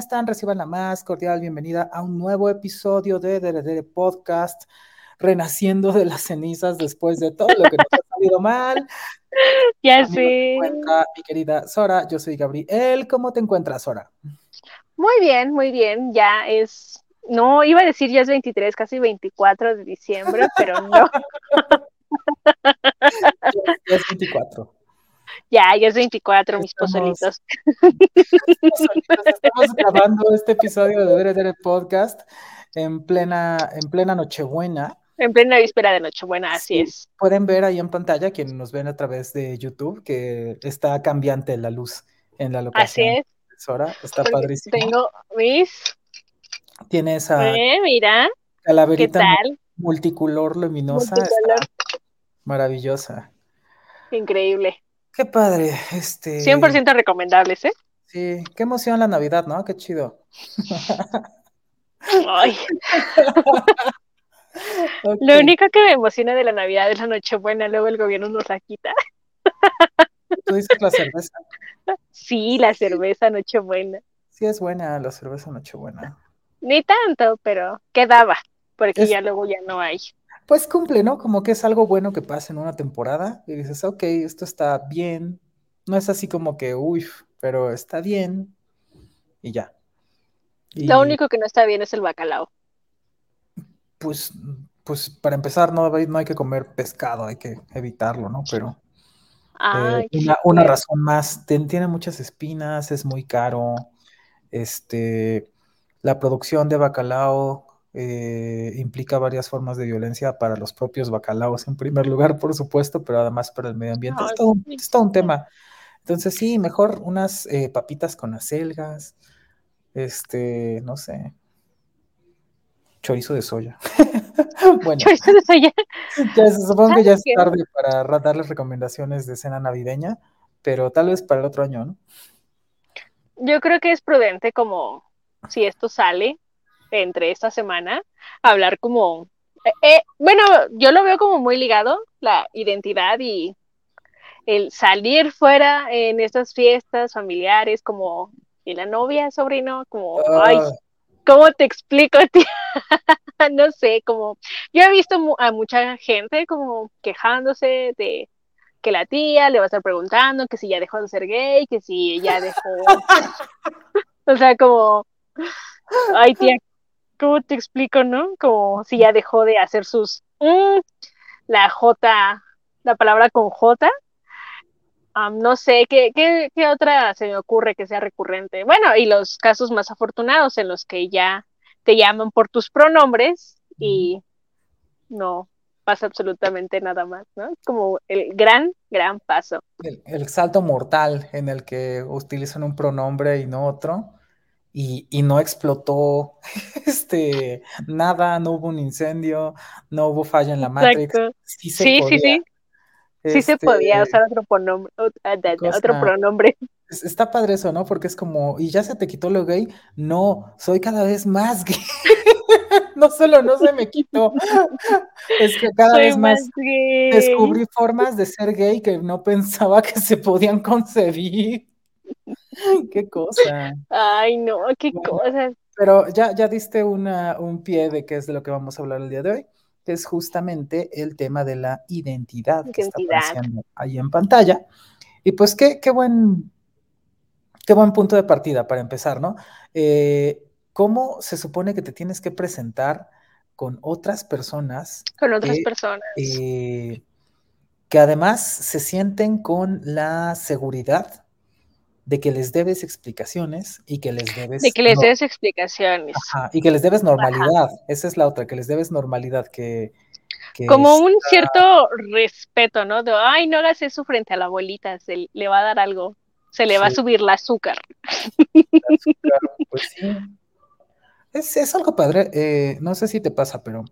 noches, ¿cómo están? Reciban la más cordial bienvenida a un nuevo episodio de Dere Podcast, renaciendo de las cenizas después de todo lo que nos ha salido mal. Ya sé. Mi querida Sora, yo soy Gabriel. ¿Cómo te encuentras, Sora? Muy bien, muy bien. Ya es, no, iba a decir ya es 23, casi 24 de diciembre, pero no. ya es 24. Ya, ya es 24, mis pozolitos. Estamos grabando este episodio de Dere Dere Podcast en plena, en plena Nochebuena. En plena víspera de Nochebuena, así es. Pueden ver ahí en pantalla, quienes nos ven a través de YouTube, que está cambiante la luz en la locación. Así es. está padrísimo. Tengo mis. Tiene esa eh, mira. calaverita multicolor luminosa. maravillosa. Increíble. Qué padre, este... 100% recomendables, ¿eh? Sí, qué emoción la Navidad, ¿no? Qué chido. Ay. Lo único que me emociona de la Navidad es la Nochebuena, luego el gobierno nos la quita. ¿Tú dices la cerveza? Sí, la cerveza Nochebuena. Sí, es buena la cerveza Nochebuena. Ni tanto, pero quedaba, porque ya luego ya no hay pues cumple, ¿no? Como que es algo bueno que pasa en una temporada y dices, ok, esto está bien. No es así como que, uy, pero está bien y ya. Lo único que no está bien es el bacalao. Pues, pues para empezar, no, no hay que comer pescado, hay que evitarlo, ¿no? Pero eh, una, una, razón más, tiene muchas espinas, es muy caro. Este, la producción de bacalao eh, implica varias formas de violencia para los propios bacalaos, en primer lugar, por supuesto, pero además para el medio ambiente. es, todo un, tema. Entonces, sí, mejor unas eh, papitas con acelgas, este, no sé, chorizo de soya. bueno, chorizo de soya. supongo que ya es tarde para darles recomendaciones de cena navideña, pero tal vez para el otro año, ¿no? Yo creo que es prudente como si esto sale, entre esta semana, hablar como, eh, eh, bueno, yo lo veo como muy ligado, la identidad y el salir fuera en estas fiestas familiares, como, y la novia, sobrino, como, ay, ah. ¿cómo te explico, tía? no sé, como, yo he visto a mucha gente como quejándose de que la tía le va a estar preguntando que si ya dejó de ser gay, que si ya dejó, o sea, como, ay tía, ¿cómo te explico, no? Como si ya dejó de hacer sus, mm, la J, la palabra con J. no sé, ¿qué, ¿qué, qué, otra se me ocurre que sea recurrente? Bueno, y los casos más afortunados en los que ya te llaman por tus pronombres y no pasa absolutamente nada más, ¿no? Como el gran, gran paso. El, el salto mortal en el que utilizan un pronombre y no otro y, no explotó este, nada, no hubo un incendio, no hubo falla en la Matrix. Sí, sí, sí, sí. Sí se podía este, usar otro pronombre. Otro pronombre. Está padre eso, ¿no? Porque es como, y ya se te quitó lo gay. No, soy cada vez más gay. no solo no se me quitó, es que cada vez más, descubrí formas de ser gay que no pensaba que se podían concebir. qué cosa. Ay, no, qué cosa. Pero ya, ya diste una, un pie de qué es de lo que vamos a hablar el día de hoy, que es justamente el tema de la identidad, que está apareciendo ahí en pantalla. Y pues qué, qué buen, qué buen punto de partida para empezar, ¿no? Eh, ¿Cómo se supone que te tienes que presentar con otras personas? Con otras personas. Eh, que además se sienten con la seguridad de que les debes explicaciones y que les debes... De que les debes explicaciones. y que les debes normalidad. Esa es la otra, que les debes normalidad, que... Como un cierto respeto, ¿no? De, ay, no hagas eso frente a la abuelita, se le va a dar algo, se le va a subir la azúcar. pues sí. Es, algo padre, eh, no sé si te pasa, pero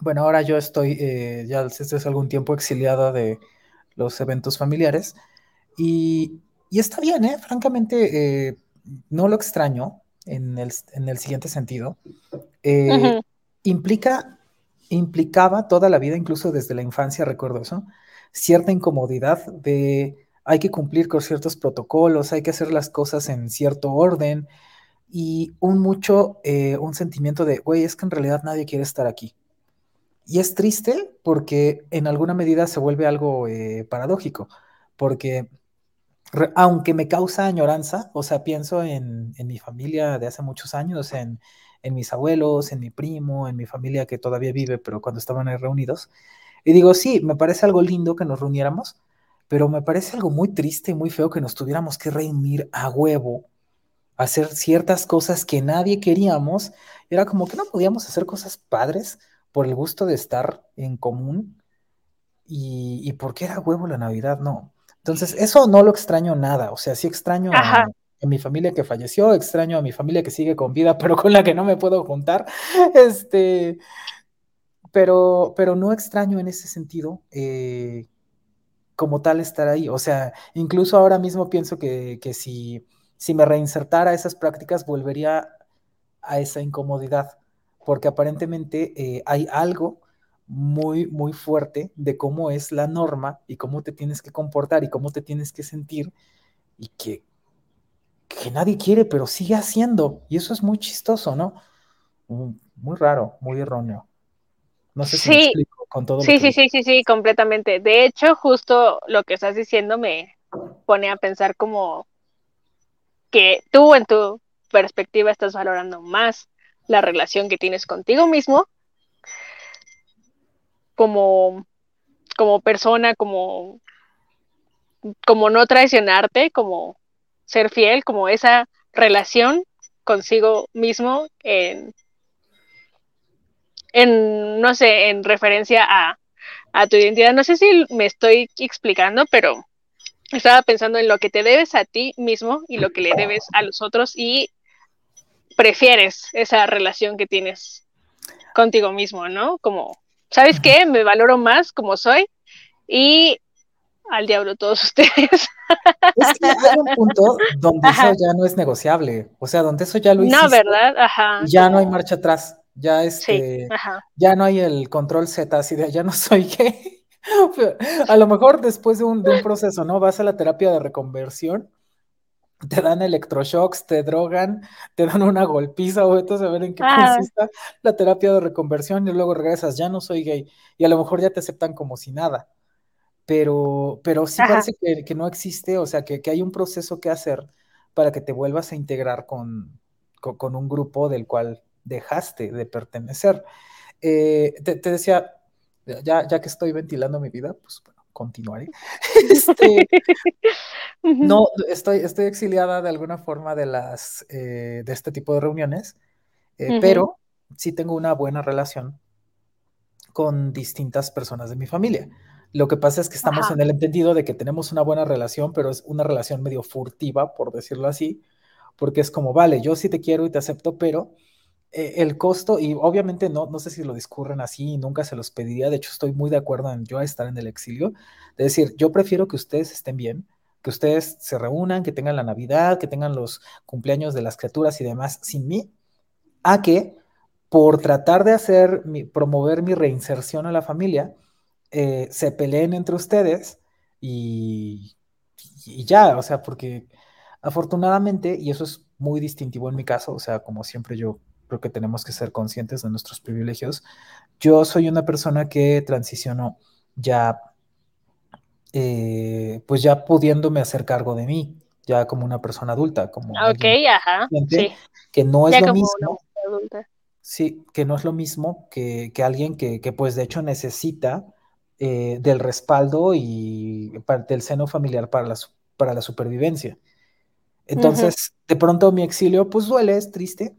bueno, ahora yo estoy eh, ya desde hace algún tiempo exiliada de los eventos familiares y y está bien, ¿eh? Francamente, eh, no lo extraño en el, siguiente sentido. Eh, implica, implicaba toda la vida, incluso desde la infancia, recuerdo eso, cierta incomodidad de hay que cumplir con ciertos protocolos, hay que hacer las cosas en cierto orden, y un mucho, eh, un sentimiento de, güey, es que en realidad nadie quiere estar aquí. Y es triste porque en alguna medida se vuelve algo eh, paradójico, porque aunque me causa añoranza, o sea, pienso en, mi familia de hace muchos años, en, en, mis abuelos, en mi primo, en mi familia que todavía vive, pero cuando estaban ahí reunidos, y digo, sí, me parece algo lindo que nos reuniéramos, pero me parece algo muy triste y muy feo que nos tuviéramos que reunir a huevo, hacer ciertas cosas que nadie queríamos, era como que no podíamos hacer cosas padres por el gusto de estar en común y, y porque era huevo la Navidad, no. Entonces, eso no lo extraño nada, o sea, sí extraño a, a, mi familia que falleció, extraño a mi familia que sigue con vida, pero con la que no me puedo juntar, este, pero, pero no extraño en ese sentido eh, como tal estar ahí, o sea, incluso ahora mismo pienso que, que si, si me reinsertara esas prácticas, volvería a esa incomodidad, porque aparentemente eh, hay algo muy, muy fuerte de cómo es la norma y cómo te tienes que comportar y cómo te tienes que sentir y que, que nadie quiere, pero sigue haciendo. Y eso es muy chistoso, ¿no? Muy raro, muy erróneo. No sé si me explico con todo. Sí, sí, sí, sí, sí, completamente. De hecho, justo lo que estás diciendo me pone a pensar como que tú en tu perspectiva estás valorando más la relación que tienes contigo mismo como, como persona, como, como no traicionarte, como ser fiel, como esa relación consigo mismo en, en no sé, en referencia a, a tu identidad. No sé si me estoy explicando, pero estaba pensando en lo que te debes a ti mismo y lo que le debes a los otros y prefieres esa relación que tienes contigo mismo, ¿no? Como ¿sabes qué? Me valoro más como soy y al diablo todos ustedes. Es que hay un punto donde eso ya no es negociable, o sea, donde eso ya lo hiciste. No, ¿verdad? Ajá. Ya no hay marcha atrás, ya este, sí, ya no hay el control Z, así de ya no soy gay. A lo mejor después de un, de un proceso, ¿no? Vas a la terapia de reconversión te dan electroshocks, te drogan, te dan una golpiza o esto a ver en qué ah. consiste la terapia de reconversión y luego regresas, ya no soy gay y a lo mejor ya te aceptan como si nada. Pero, pero sí parece que, no existe, o sea, que, hay un proceso que hacer para que te vuelvas a integrar con, con, un grupo del cual dejaste de pertenecer. Eh, te, decía, ya, ya que estoy ventilando mi vida, pues continuaré. Este, no, estoy, estoy exiliada de alguna forma de, las, eh, de este tipo de reuniones, eh, pero sí tengo una buena relación con distintas personas de mi familia. Lo que pasa es que estamos en el entendido de que tenemos una buena relación, pero es una relación medio furtiva, por decirlo así, porque es como, vale, yo sí te quiero y te acepto, pero el costo, y obviamente no, no sé si lo discurren así y nunca se los pediría, de hecho estoy muy de acuerdo en yo estar en el exilio, de decir, yo prefiero que ustedes estén bien, que ustedes se reúnan, que tengan la Navidad, que tengan los cumpleaños de las criaturas y demás sin mí, a que por tratar de hacer, mi, promover mi reinserción a la familia, eh, se peleen entre ustedes y, y ya, o sea, porque afortunadamente, y eso es muy distintivo en mi caso, o sea, como siempre yo creo que tenemos que ser conscientes de nuestros privilegios. Yo soy una persona que transicionó ya, eh, pues ya pudiéndome hacer cargo de mí, ya como una persona adulta, como ok, ajá, sí. que no es lo mismo. Sí, que no es lo mismo que, que alguien que, que, pues de hecho necesita eh, del respaldo y del seno familiar para la, para la supervivencia. Entonces, de pronto mi exilio pues duele, es triste,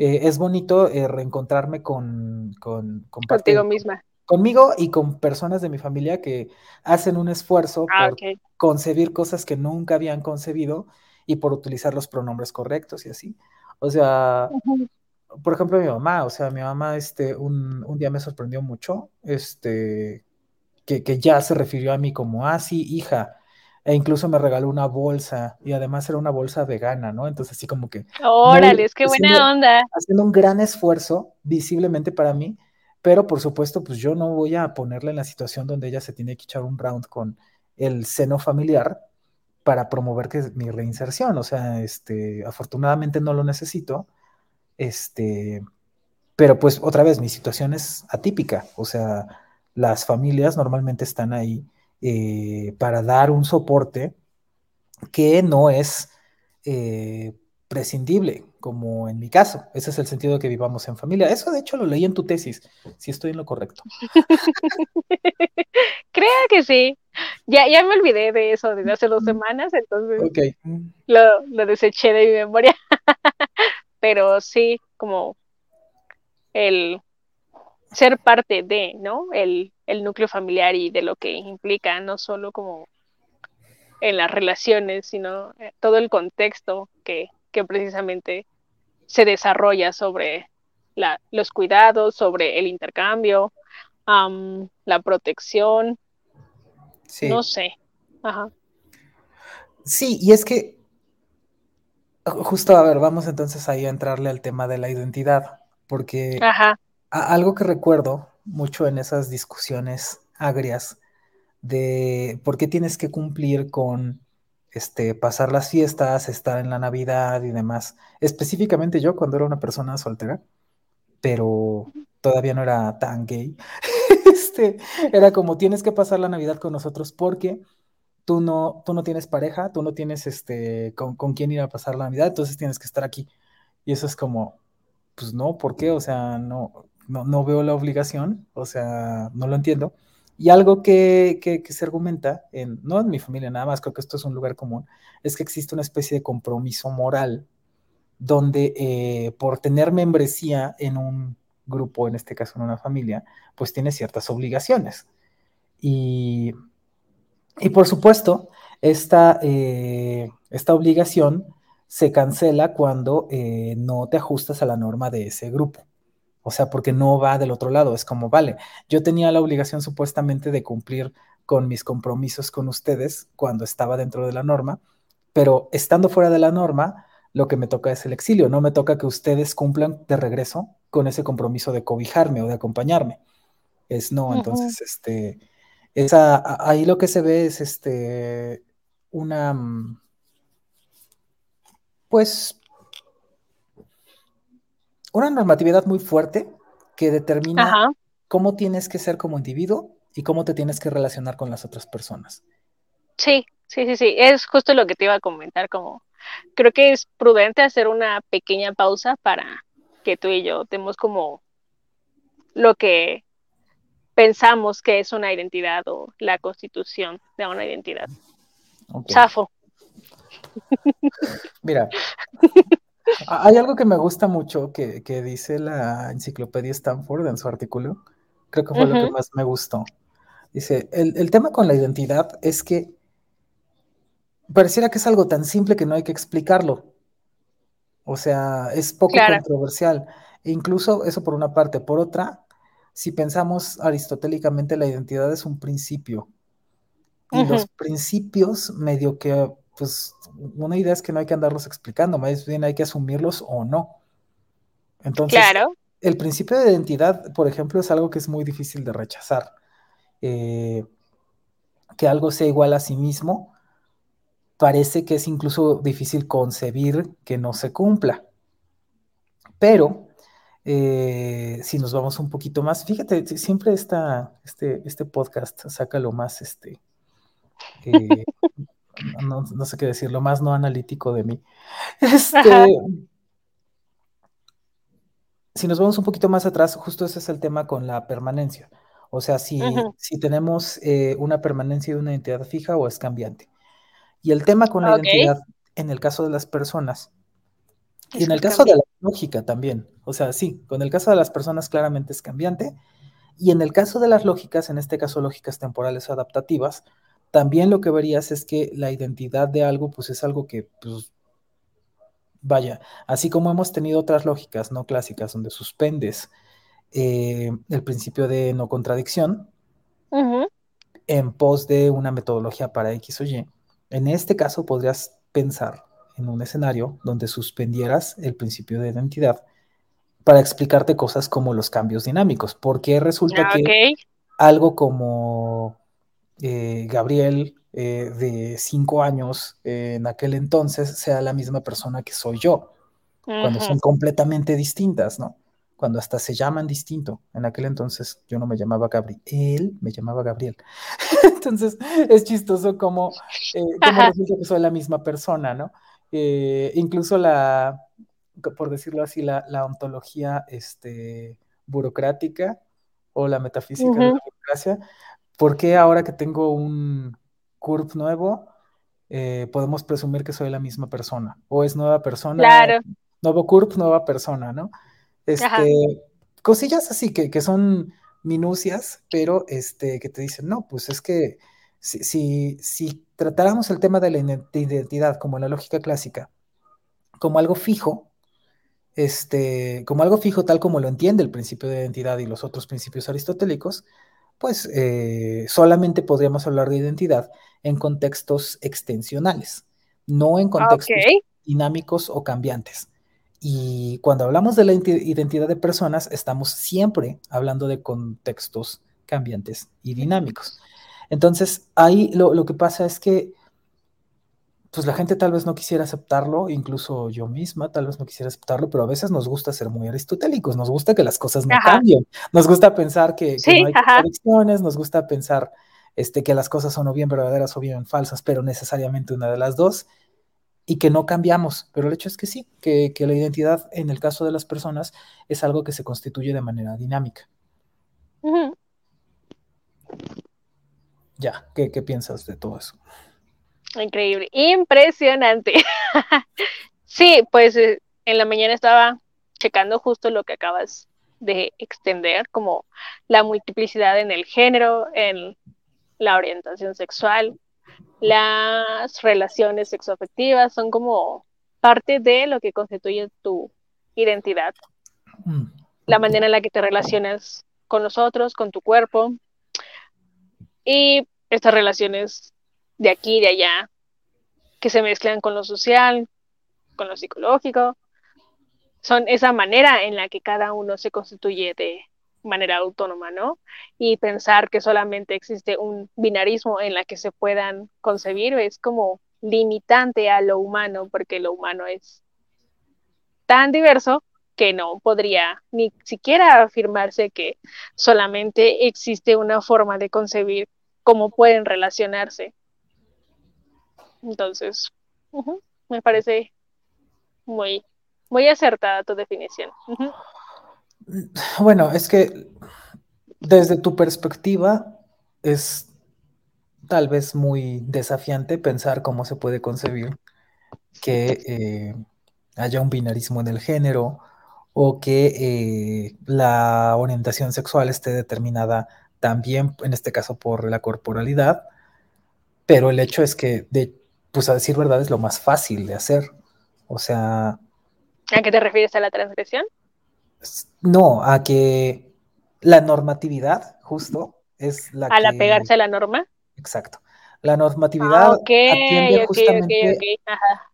eh, es bonito eh, reencontrarme con, con, contigo misma. Conmigo y con personas de mi familia que hacen un esfuerzo ah, por concebir cosas que nunca habían concebido y por utilizar los pronombres correctos y así. O sea, por ejemplo, mi mamá, o sea, mi mamá este, un, un día me sorprendió mucho, este, que, que, ya se refirió a mí como, ah, sí, hija, e incluso me regaló una bolsa y además era una bolsa vegana, ¿no? Entonces así como que... Órale, es que buena onda. Haciendo un gran esfuerzo visiblemente para mí, pero por supuesto pues yo no voy a ponerla en la situación donde ella se tiene que echar un round con el seno familiar para promover que mi reinserción. O sea, este, afortunadamente no lo necesito. Este, pero pues otra vez, mi situación es atípica. O sea, las familias normalmente están ahí eh, para dar un soporte que no es eh, prescindible, como en mi caso. Ese es el sentido de que vivamos en familia. Eso de hecho lo leí en tu tesis, si estoy en lo correcto. Creo que sí. Ya, ya me olvidé de eso desde hace dos semanas, entonces lo, lo deseché de mi memoria. Pero sí, como el ser parte de, ¿no? El, el núcleo familiar y de lo que implica, no solo como en las relaciones, sino eh, todo el contexto que, que precisamente se desarrolla sobre la, los cuidados, sobre el intercambio, la protección. No sé. Ajá. Sí, y es que justo, a ver, vamos entonces ahí a entrarle al tema de la identidad, porque algo que recuerdo mucho en esas discusiones agrias de por qué tienes que cumplir con este, pasar las fiestas, estar en la Navidad y demás. Específicamente yo cuando era una persona soltera, pero todavía no era tan gay. este, era como tienes que pasar la Navidad con nosotros porque tú no, tú no tienes pareja, tú no tienes este, con, con quién ir a pasar la Navidad, entonces tienes que estar aquí. Y eso es como, pues no, ¿por qué? O sea, no, no, no veo la obligación, o sea, no lo entiendo. Y algo que, se argumenta, en, no en mi familia nada más, creo que esto es un lugar común, es que existe una especie de compromiso moral donde eh, por tener membresía en un grupo, en este caso en una familia, pues tiene ciertas obligaciones. Y, por supuesto, esta, eh, esta obligación se cancela cuando eh, no te ajustas a la norma de ese grupo. O sea, porque no va del otro lado. Es como, vale, yo tenía la obligación supuestamente de cumplir con mis compromisos con ustedes cuando estaba dentro de la norma, pero estando fuera de la norma, lo que me toca es el exilio. No me toca que ustedes cumplan de regreso con ese compromiso de cobijarme o de acompañarme. Es no, entonces, este, esa, ahí lo que se ve es este, una, mm, pues, una normatividad muy fuerte que determina cómo tienes que ser como individuo y cómo te tienes que relacionar con las otras personas. Sí, sí, sí, sí, es justo lo que te iba a comentar, como creo que es prudente hacer una pequeña pausa para que tú y yo demos como lo que pensamos que es una identidad o la constitución de una identidad. Chafo. Mira, hay algo que me gusta mucho que, dice la enciclopedia Stanford en su artículo. Creo que fue lo que más me gustó. Dice, el, tema con la identidad es que pareciera que es algo tan simple que no hay que explicarlo. O sea, es poco controversial. E incluso eso por una parte. Por otra, si pensamos aristotélicamente, la identidad es un principio. Y los principios medio que pues una idea es que no hay que andarlos explicando, más bien hay que asumirlos o no. Entonces, el principio de identidad, por ejemplo, es algo que es muy difícil de rechazar. Eh, que algo sea igual a sí mismo, parece que es incluso difícil concebir que no se cumpla. Pero, eh, si nos vamos un poquito más, fíjate, siempre está este, este podcast saca lo más, este, eh, no, sé qué decir, lo más no analítico de mí. Este, si nos vamos un poquito más atrás, justo ese es el tema con la permanencia. O sea, si, si tenemos eh, una permanencia de una identidad fija o es cambiante. Y el tema con la identidad, en el caso de las personas, y en el caso de la lógica también, o sea, sí, con el caso de las personas claramente es cambiante, y en el caso de las lógicas, en este caso lógicas temporales o adaptativas, también lo que verías es que la identidad de algo, pues es algo que, pues, vaya, así como hemos tenido otras lógicas no clásicas donde suspendes eh, el principio de no contradicción en pos de una metodología para X o Y, en este caso podrías pensar en un escenario donde suspendieras el principio de identidad para explicarte cosas como los cambios dinámicos, porque resulta ah, que algo como eh, Gabriel eh, de cinco años en aquel entonces sea la misma persona que soy yo, cuando son completamente distintas, ¿no? Cuando hasta se llaman distinto. En aquel entonces yo no me llamaba Gabriel, él me llamaba Gabriel. entonces es chistoso como, eh, resulta que soy la misma persona, ¿no? Eh, incluso la, por decirlo así, la, ontología este, burocrática o la metafísica de la burocracia, ¿por qué ahora que tengo un CURP nuevo, eh, podemos presumir que soy la misma persona? ¿O es nueva persona? Claro. Nuevo CURP, nueva persona, ¿no? Este, cosillas así que, que, son minucias, pero este, que te dicen, no, pues es que si, si, si tratáramos el tema de la identidad como en la lógica clásica, como algo fijo, este, como algo fijo tal como lo entiende el principio de identidad y los otros principios aristotélicos, pues eh, solamente podríamos hablar de identidad en contextos extensionales, no en contextos dinámicos o cambiantes. Y cuando hablamos de la identidad de personas, estamos siempre hablando de contextos cambiantes y dinámicos. Entonces, ahí lo, lo que pasa es que pues la gente tal vez no quisiera aceptarlo, incluso yo misma tal vez no quisiera aceptarlo, pero a veces nos gusta ser muy aristotélicos, nos gusta que las cosas no cambien, nos gusta pensar que, no hay contradicciones, nos gusta pensar este, que las cosas son o bien verdaderas o bien falsas, pero necesariamente una de las dos, y que no cambiamos, pero el hecho es que sí, que, la identidad en el caso de las personas es algo que se constituye de manera dinámica. Ya, ¿qué, ¿qué piensas de todo eso? Increíble, impresionante. sí, pues eh, en la mañana estaba checando justo lo que acabas de extender, como la multiplicidad en el género, en la orientación sexual, las relaciones sexoafectivas son como parte de lo que constituye tu identidad. Mm. La manera en la que te relacionas con los otros, con tu cuerpo. Y estas relaciones de aquí y de allá, que se mezclan con lo social, con lo psicológico. Son esa manera en la que cada uno se constituye de manera autónoma, ¿no? Y pensar que solamente existe un binarismo en la que se puedan concebir es como limitante a lo humano, porque lo humano es tan diverso que no podría ni siquiera afirmarse que solamente existe una forma de concebir cómo pueden relacionarse. Entonces, me parece muy, muy acertada tu definición. Bueno, es que desde tu perspectiva es tal vez muy desafiante pensar cómo se puede concebir que eh, haya un binarismo en el género o que eh, la orientación sexual esté determinada también, en este caso, por la corporalidad, pero el hecho es que de, pues a decir verdad es lo más fácil de hacer. O sea... ¿A qué te refieres a la transgresión? No, a que la normatividad, justo, es la ¿Al apegarse a la norma? Exacto. La normatividad ah, atiende justamente...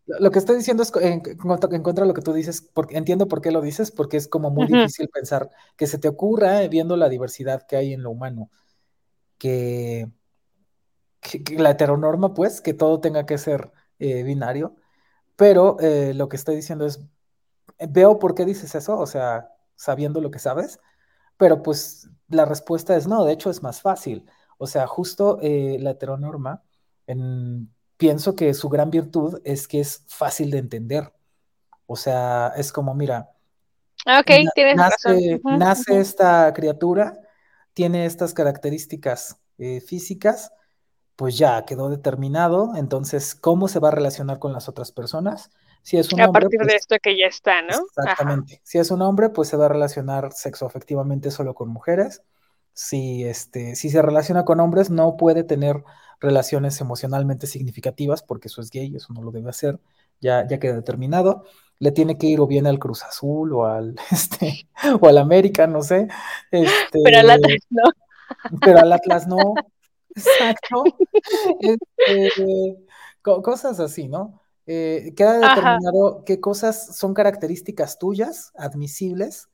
Lo que estoy diciendo es en, contra de lo que tú dices, porque entiendo por qué lo dices, porque es como muy difícil pensar que se te ocurra, eh, viendo la diversidad que hay en lo humano, que la heteronorma, pues, que todo tenga que ser eh, binario, pero eh, lo que estoy diciendo es, veo por qué dices eso, o sea, sabiendo lo que sabes, pero pues la respuesta es no, de hecho es más fácil. O sea, justo eh, la heteronorma, pienso que su gran virtud es que es fácil de entender. O sea, es como, mira, okay, nace, nace esta criatura, tiene estas características físicas, pues ya quedó determinado, entonces, ¿cómo se va a relacionar con las otras personas? Si es un a partir de pues esto que ya está, ¿no? Exactamente. Si es un hombre, pues se va a relacionar sexoafectivamente solo con mujeres. Si, este, si se relaciona con hombres, no puede tener relaciones emocionalmente significativas, porque eso es gay, eso no lo debe hacer, ya, ya queda determinado. Le tiene que ir o bien al Cruz Azul o al, este, o al América, no sé. Este, pero al Atlas no. Pero al Atlas no. Exacto. Este, cosas así, ¿no? Eh, queda determinado qué cosas son características tuyas, admisibles,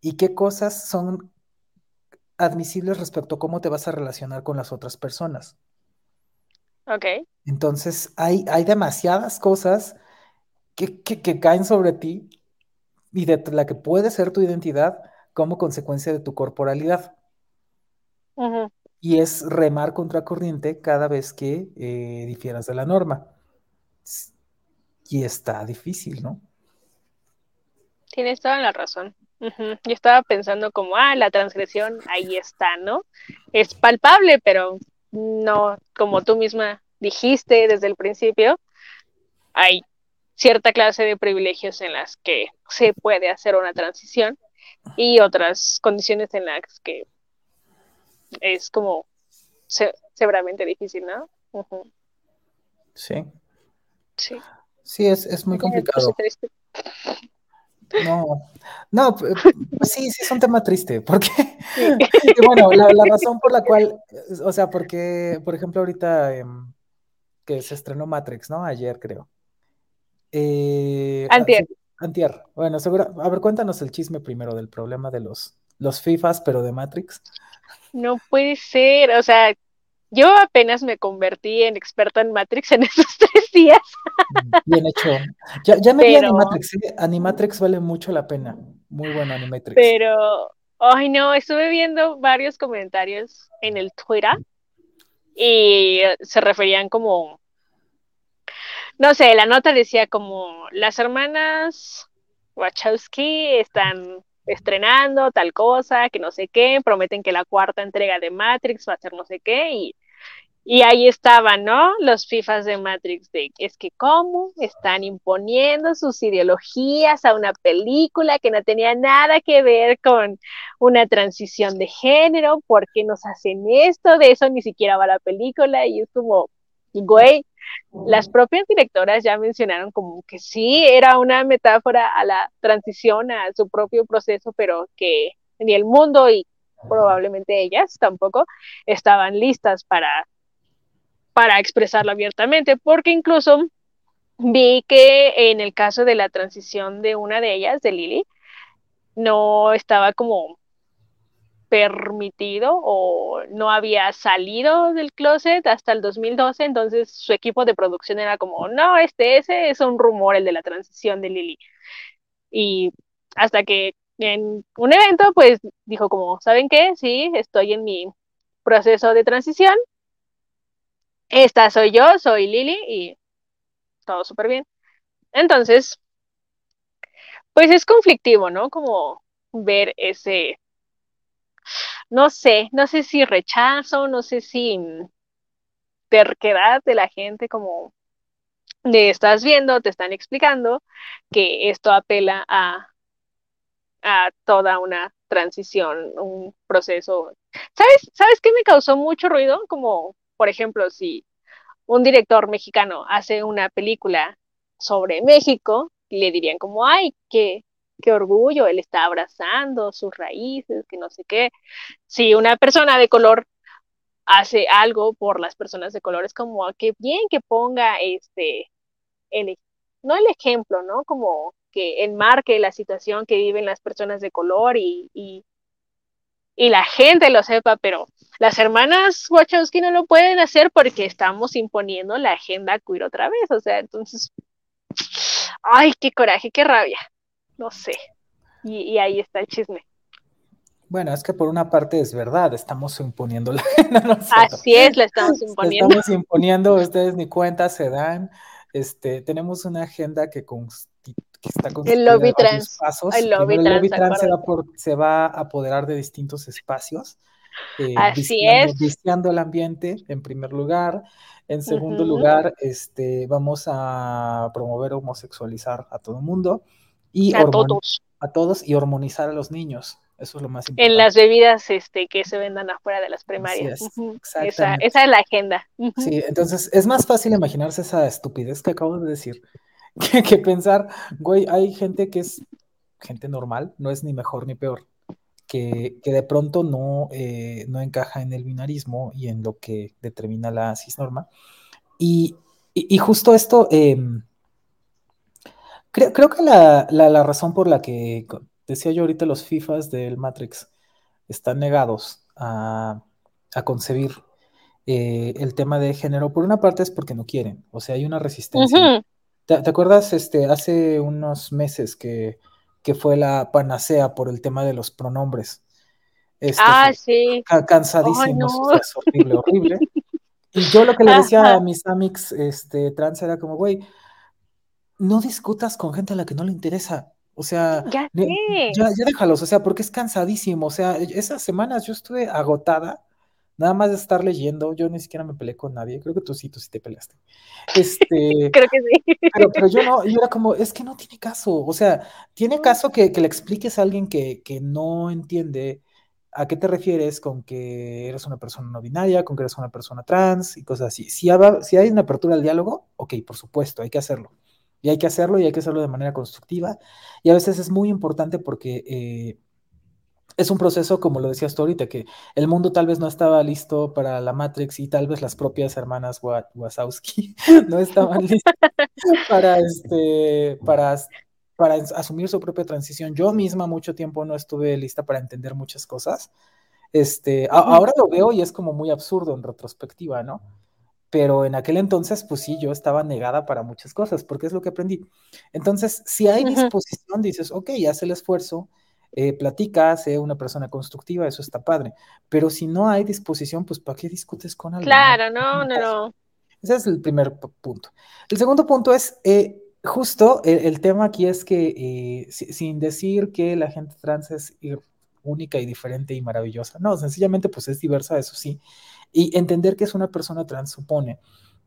y qué cosas son admisibles respecto a cómo te vas a relacionar con las otras personas. Ok. Entonces hay, hay demasiadas cosas que, que, caen sobre ti y de la que puede ser tu identidad como consecuencia de tu corporalidad. Y es remar contracorriente cada vez que eh, difieras de la norma. Y está difícil, ¿no? Tienes toda la razón. Yo estaba pensando como, ah, la transgresión ahí está, ¿no? Es palpable, pero no, como tú misma dijiste desde el principio, hay cierta clase de privilegios en las que se puede hacer una transición y otras condiciones en las que es como severamente difícil, ¿no? Sí. Sí. Sí, es, es muy complicado. No, no, pues sí, sí es un tema triste, porque, bueno, la, razón por la cual, o sea, porque, por ejemplo, ahorita em, que se estrenó Matrix, ¿no? Ayer creo. Eh, antier. antier. Bueno, seguro, a ver, cuéntanos el chisme primero del problema de los, los FIFAs, pero de Matrix. No puede ser, o sea, yo apenas me convertí en experta en Matrix en esos tres días. Bien hecho. Ya, ya me vi Animatrix, ¿eh? Animatrix vale mucho la pena. Muy bueno Animatrix. Pero, ay no, estuve viendo varios comentarios en el Twitter y se referían como, no sé, la nota decía como, las hermanas Wachowski están estrenando tal cosa, que no sé qué, prometen que la cuarta entrega de Matrix va a ser no sé qué, y, y ahí estaban, ¿no? Los FIFAs de Matrix, de es que cómo están imponiendo sus ideologías a una película que no tenía nada que ver con una transición de género, ¿por qué nos hacen esto? De eso ni siquiera va la película, y es como, güey, las propias directoras ya mencionaron como que sí era una metáfora a la transición, a su propio proceso, pero que ni el mundo y probablemente ellas tampoco estaban listas para, para expresarlo abiertamente, porque incluso vi que en el caso de la transición de una de ellas, de Lily, no estaba como permitido o no había salido del closet hasta el 2012, entonces su equipo de producción era como, no, este ese es un rumor, el de la transición de Lily. Y hasta que en un evento, pues dijo como, ¿saben qué? Sí, estoy en mi proceso de transición. Esta soy yo, soy Lily y todo súper bien. Entonces, pues es conflictivo, ¿no? Como ver ese no sé, no sé si rechazo, no sé si terquedad de la gente como de estás viendo, te están explicando que esto apela a, a toda una transición, un proceso. ¿Sabes, ¿Sabes qué me causó mucho ruido? Como, por ejemplo, si un director mexicano hace una película sobre México, le dirían como, ay, qué, qué orgullo, él está abrazando sus raíces, que no sé qué. Si una persona de color hace algo por las personas de color, es como, qué bien que ponga este, el, no el ejemplo, ¿no? Como que enmarque la situación que viven las personas de color y, y, y la gente lo sepa, pero las hermanas Wachowski no lo pueden hacer porque estamos imponiendo la agenda queer otra vez, o sea, entonces, ay, qué coraje, qué rabia no sé. Y, ahí está el chisme. Bueno, es que por una parte es verdad, estamos imponiendo la Así es, la estamos imponiendo. Estamos imponiendo, ustedes ni cuenta se dan. Este, tenemos una agenda que, está constituida el lobby trans. Pasos. El lobby, trans, se, va se va a apoderar de distintos espacios. Eh, Así es. Viciando el ambiente, en primer lugar. En segundo lugar, este, vamos a promover homosexualizar a todo el mundo. Y a todos. A todos y hormonizar a los niños. Eso es lo más importante. En las bebidas este, que se vendan afuera de las primarias. esa, es la agenda. Sí, entonces es más fácil imaginarse esa estupidez que acabo de decir que, pensar, güey, hay gente que es gente normal, no es ni mejor ni peor, que, de pronto no, eh, no encaja en el binarismo y en lo que determina la cisnorma. Y, y, justo esto, em, Creo, que la, razón por la que decía yo ahorita los FIFAs del Matrix están negados a, concebir eh, el tema de género, por una parte es porque no quieren, o sea, hay una resistencia. ¿Te, acuerdas este, hace unos meses que, que, fue la panacea por el tema de los pronombres? Este, ah, sí. Cansadísimos, horrible, horrible. Y yo lo que le decía a mis amics este, trans era como, güey, no discutas con gente a la que no le interesa. O sea, ya, ya, déjalos, o sea, porque es cansadísimo. O sea, esas semanas yo estuve agotada, nada más de estar leyendo. Yo ni siquiera me peleé con nadie. Creo que tú sí, tú sí te peleaste. Este, Creo que sí. Pero, yo no, yo era como, es que no tiene caso. O sea, tiene caso que, le expliques a alguien que, que no entiende a qué te refieres con que eres una persona no binaria, con que eres una persona trans y cosas así. Si, si hay una apertura al diálogo, ok, por supuesto, hay que hacerlo. Y hay que hacerlo y hay que hacerlo de manera constructiva. Y a veces es muy importante porque eh, es un proceso, como lo decías tú ahorita, que el mundo tal vez no estaba listo para la Matrix y tal vez las propias hermanas Wazowski no estaban listas para, este, para, para asumir su propia transición. Yo misma mucho tiempo no estuve lista para entender muchas cosas. Este, ahora lo veo y es como muy absurdo en retrospectiva, ¿no? Pero en aquel entonces, pues sí, yo estaba negada para muchas cosas, porque es lo que aprendí. Entonces, si hay disposición, dices, ok, haz el esfuerzo, eh, platica, sé una persona constructiva, eso está padre, pero si no hay disposición, pues ¿para qué discutes con alguien? Claro, no, no, no. Ese es el primer punto. El segundo punto es, eh, justo el, tema aquí es que, eh, sin decir que la gente trans es única y diferente y maravillosa, no, sencillamente pues es diversa, eso sí, y entender que es una persona trans supone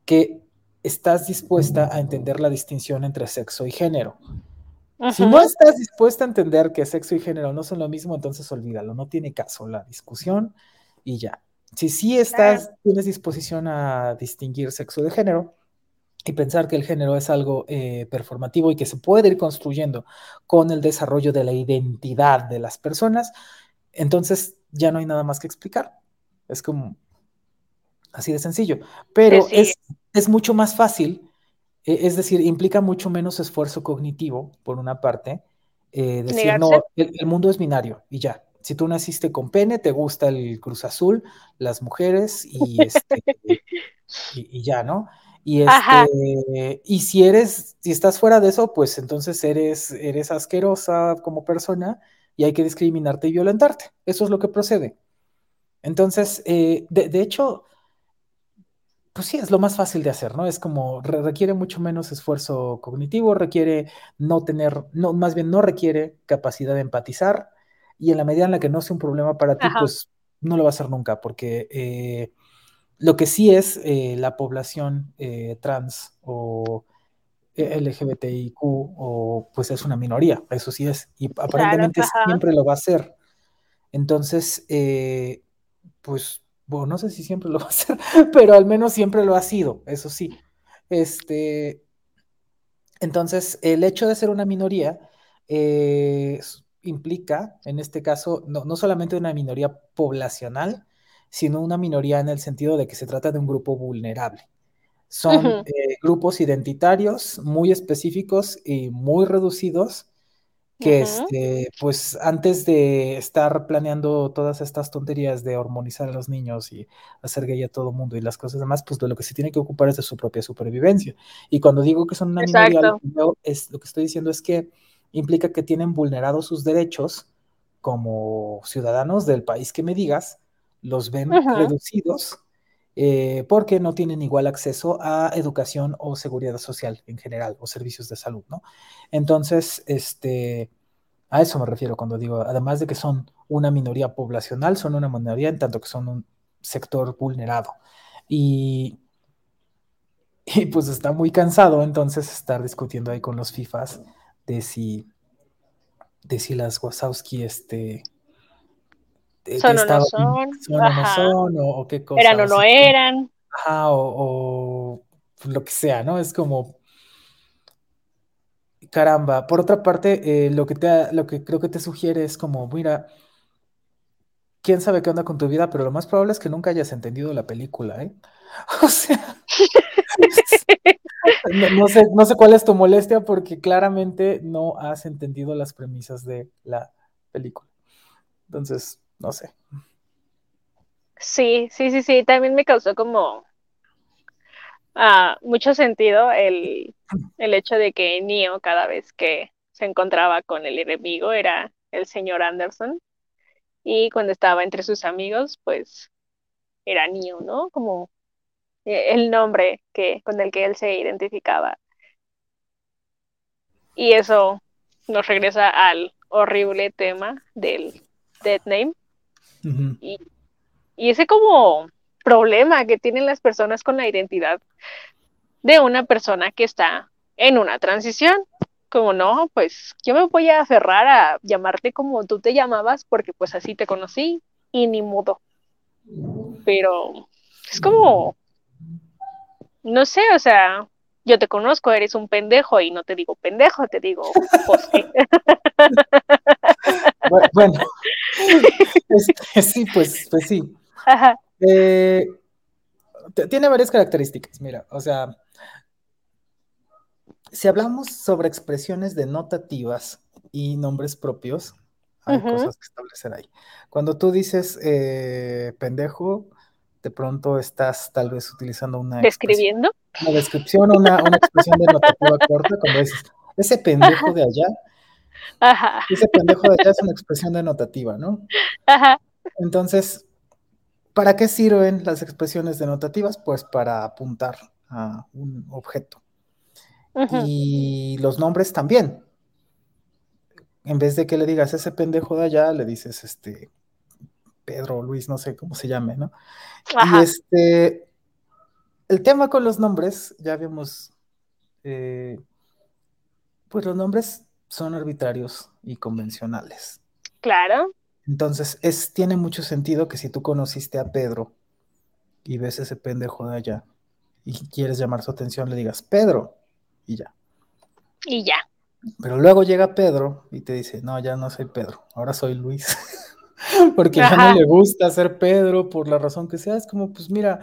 que estás dispuesta a entender la distinción entre sexo y género. Si no estás dispuesta a entender que sexo y género no son lo mismo, entonces olvídalo, no tiene caso la discusión y ya. Si sí estás, tienes disposición a distinguir sexo de género y pensar que el género es algo eh, performativo y que se puede ir construyendo con el desarrollo de la identidad de las personas, entonces ya no hay nada más que explicar. Es como, Así de sencillo. Pero es, es, mucho más fácil, e, es decir, implica mucho menos esfuerzo cognitivo, por una parte, eh, decir, no, el, mundo es binario y ya. Si tú naciste con pene, te gusta el Cruz Azul, las mujeres y, este, y, ya, ¿no? Y, este, y si eres, si estás fuera de eso, pues entonces eres, eres asquerosa como persona y hay que discriminarte y violentarte. Eso es lo que procede. Entonces, eh, de, de, hecho, pues sí, es lo más fácil de hacer, ¿no? Es como requiere mucho menos esfuerzo cognitivo, requiere no tener, no, más bien no requiere capacidad de empatizar y en la medida en la que no sea un problema para ti, pues no lo va a hacer nunca, porque eh, lo que sí es eh, la población eh, trans o LGBTIQ, o pues es una minoría, eso sí es, y aparentemente siempre lo va a ser. Entonces, pues bueno, no sé si siempre lo va a hacer, pero al menos siempre lo ha sido, eso sí. Este, entonces, el hecho de ser una minoría eh, implica, en este caso, no, solamente una minoría poblacional, sino una minoría en el sentido de que se trata de un grupo vulnerable. Son eh, grupos identitarios muy específicos y muy reducidos que este, pues antes de estar planeando todas estas tonterías de hormonizar a los niños y hacer gay a todo mundo y las cosas demás, pues de lo que se tiene que ocupar es de su propia supervivencia. Y cuando digo que son una minoría, lo que, es, lo que estoy diciendo es que implica que tienen vulnerados sus derechos como ciudadanos del país que me digas, los ven reducidos eh, porque no tienen igual acceso a educación o seguridad social en general o servicios de salud, ¿no? Entonces, este, a eso me refiero cuando digo, además de que son una minoría poblacional, son una minoría en tanto que son un sector vulnerado. Y, y pues está muy cansado entonces estar discutiendo ahí con los FIFAs de si, de si las Wazowski, este, son o no son, son, o, no son o, qué cosas. Eran o no eran. Ajá, o, lo que sea, ¿no? Es como, caramba. Por otra parte, eh, lo, que te, lo que creo que te sugiere es como, mira, quién sabe qué onda con tu vida, pero lo más probable es que nunca hayas entendido la película, ¿eh? O sea, no, sé, no sé cuál es tu molestia porque claramente no has entendido las premisas de la película. Entonces, no sé. Sí, sí, sí, sí, también me causó como uh, mucho sentido el, el hecho de que Neo cada vez que se encontraba con el enemigo era el señor Anderson y cuando estaba entre sus amigos pues era Neo, ¿no? Como eh, el nombre que, con el que él se identificaba. Y eso nos regresa al horrible tema del dead name. Y, y ese como problema que tienen las personas con la identidad de una persona que está en una transición. Como no, pues yo me voy a aferrar a llamarte como tú te llamabas porque pues así te conocí y ni modo. Pero es como, no sé, o sea, yo te conozco, eres un pendejo y no te digo pendejo, te digo José. bueno, este, sí, pues, pues sí. Eh, tiene varias características, mira, o sea, si hablamos sobre expresiones denotativas y nombres propios, hay uh -huh. cosas que establecer ahí. Cuando tú dices eh, pendejo, de pronto estás tal vez utilizando una describiendo una descripción, una, una expresión denotativa corta, cuando dices ese pendejo de allá, Ajá. ese pendejo de allá es una expresión denotativa, ¿no? Ajá. Entonces, ¿para qué sirven las expresiones denotativas? Pues para apuntar a un objeto. Y los nombres también. En vez de que le digas ese pendejo de allá, le dices este Pedro, Luis, no sé cómo se llame, ¿no? Ajá. Y este, el tema con los nombres, ya vimos, eh, pues los nombres son arbitrarios y convencionales. Claro. Entonces, es, tiene mucho sentido que si tú conociste a Pedro y ves ese pendejo de allá y quieres llamar su atención, le digas Pedro y ya. Y ya. Pero luego llega Pedro y te dice, no, ya no soy Pedro, ahora soy Luis. Porque Ajá. ya no le gusta ser Pedro por la razón que sea. Es como, pues mira,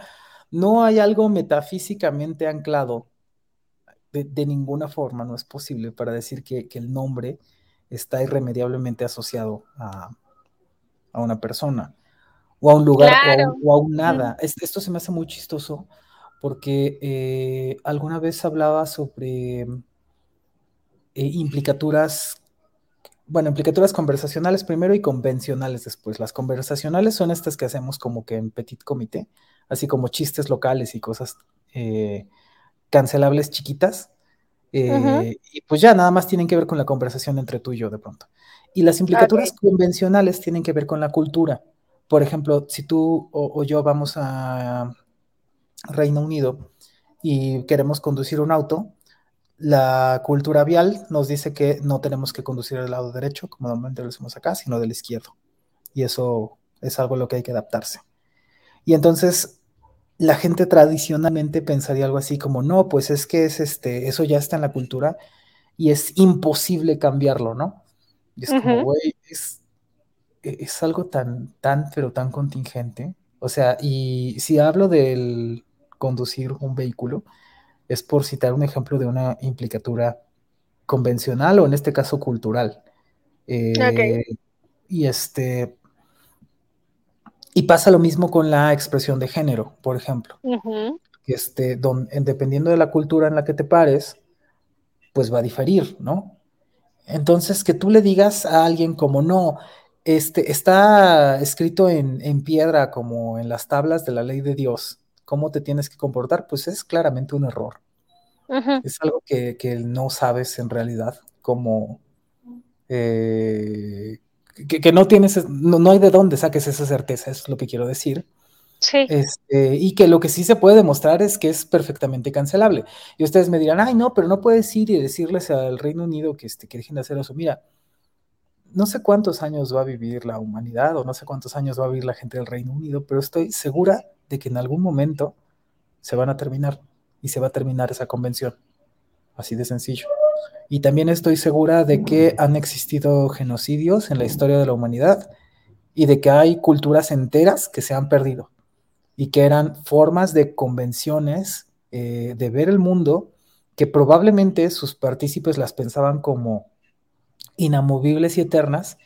no hay algo metafísicamente anclado de, de ninguna forma, no es posible para decir que, que el nombre está irremediablemente asociado a, a, una persona o a un lugar claro. o, a, o, a, un nada. Mm. Esto se me hace muy chistoso porque eh, alguna vez hablaba sobre eh, implicaturas bueno, implicaturas conversacionales primero y convencionales después. Las conversacionales son estas que hacemos como que en petit comité, así como chistes locales y cosas eh, cancelables chiquitas. Eh, uh -huh. Y pues ya nada más tienen que ver con la conversación entre tú y yo de pronto. Y las implicaturas okay. convencionales tienen que ver con la cultura. Por ejemplo, si tú o, o yo vamos a Reino Unido y queremos conducir un auto, la cultura vial nos dice que no tenemos que conducir del lado derecho, como normalmente lo hacemos acá, sino del izquierdo. Y eso es algo a lo que hay que adaptarse. Y entonces la gente tradicionalmente pensaría algo así como, no, pues es que es este, eso ya está en la cultura y es imposible cambiarlo, ¿no? Y es uh -huh. como, güey, es, es algo tan, tan, pero tan contingente. O sea, y si hablo del conducir un vehículo, es por citar un ejemplo de una implicatura convencional o en este caso cultural. Eh, okay. Y este. Y pasa lo mismo con la expresión de género, por ejemplo. Uh -huh. este, don, dependiendo de la cultura en la que te pares, pues va a diferir, ¿no? Entonces, que tú le digas a alguien como no, este, está escrito en, en piedra como en las tablas de la ley de Dios, cómo te tienes que comportar, pues es claramente un error. Uh -huh. Es algo que, que, no sabes en realidad, como eh, que, que, no tienes, no, no, hay de dónde saques esa certeza, eso es lo que quiero decir. Sí. Este, y que lo que sí se puede demostrar es que es perfectamente cancelable. Y ustedes me dirán, ay, no, pero no puedes ir y decirles al Reino Unido que, este, que dejen de hacer eso. Mira, no sé cuántos años va a vivir la humanidad o no sé cuántos años va a vivir la gente del Reino Unido, pero estoy segura de que en algún momento se van a terminar y se va a terminar esa convención. Así de sencillo. Y también estoy segura de que han existido genocidios en la historia de la humanidad y de que hay culturas enteras que se han perdido y que eran formas de convenciones eh, de ver el mundo que probablemente sus partícipes las pensaban como inamovibles y eternas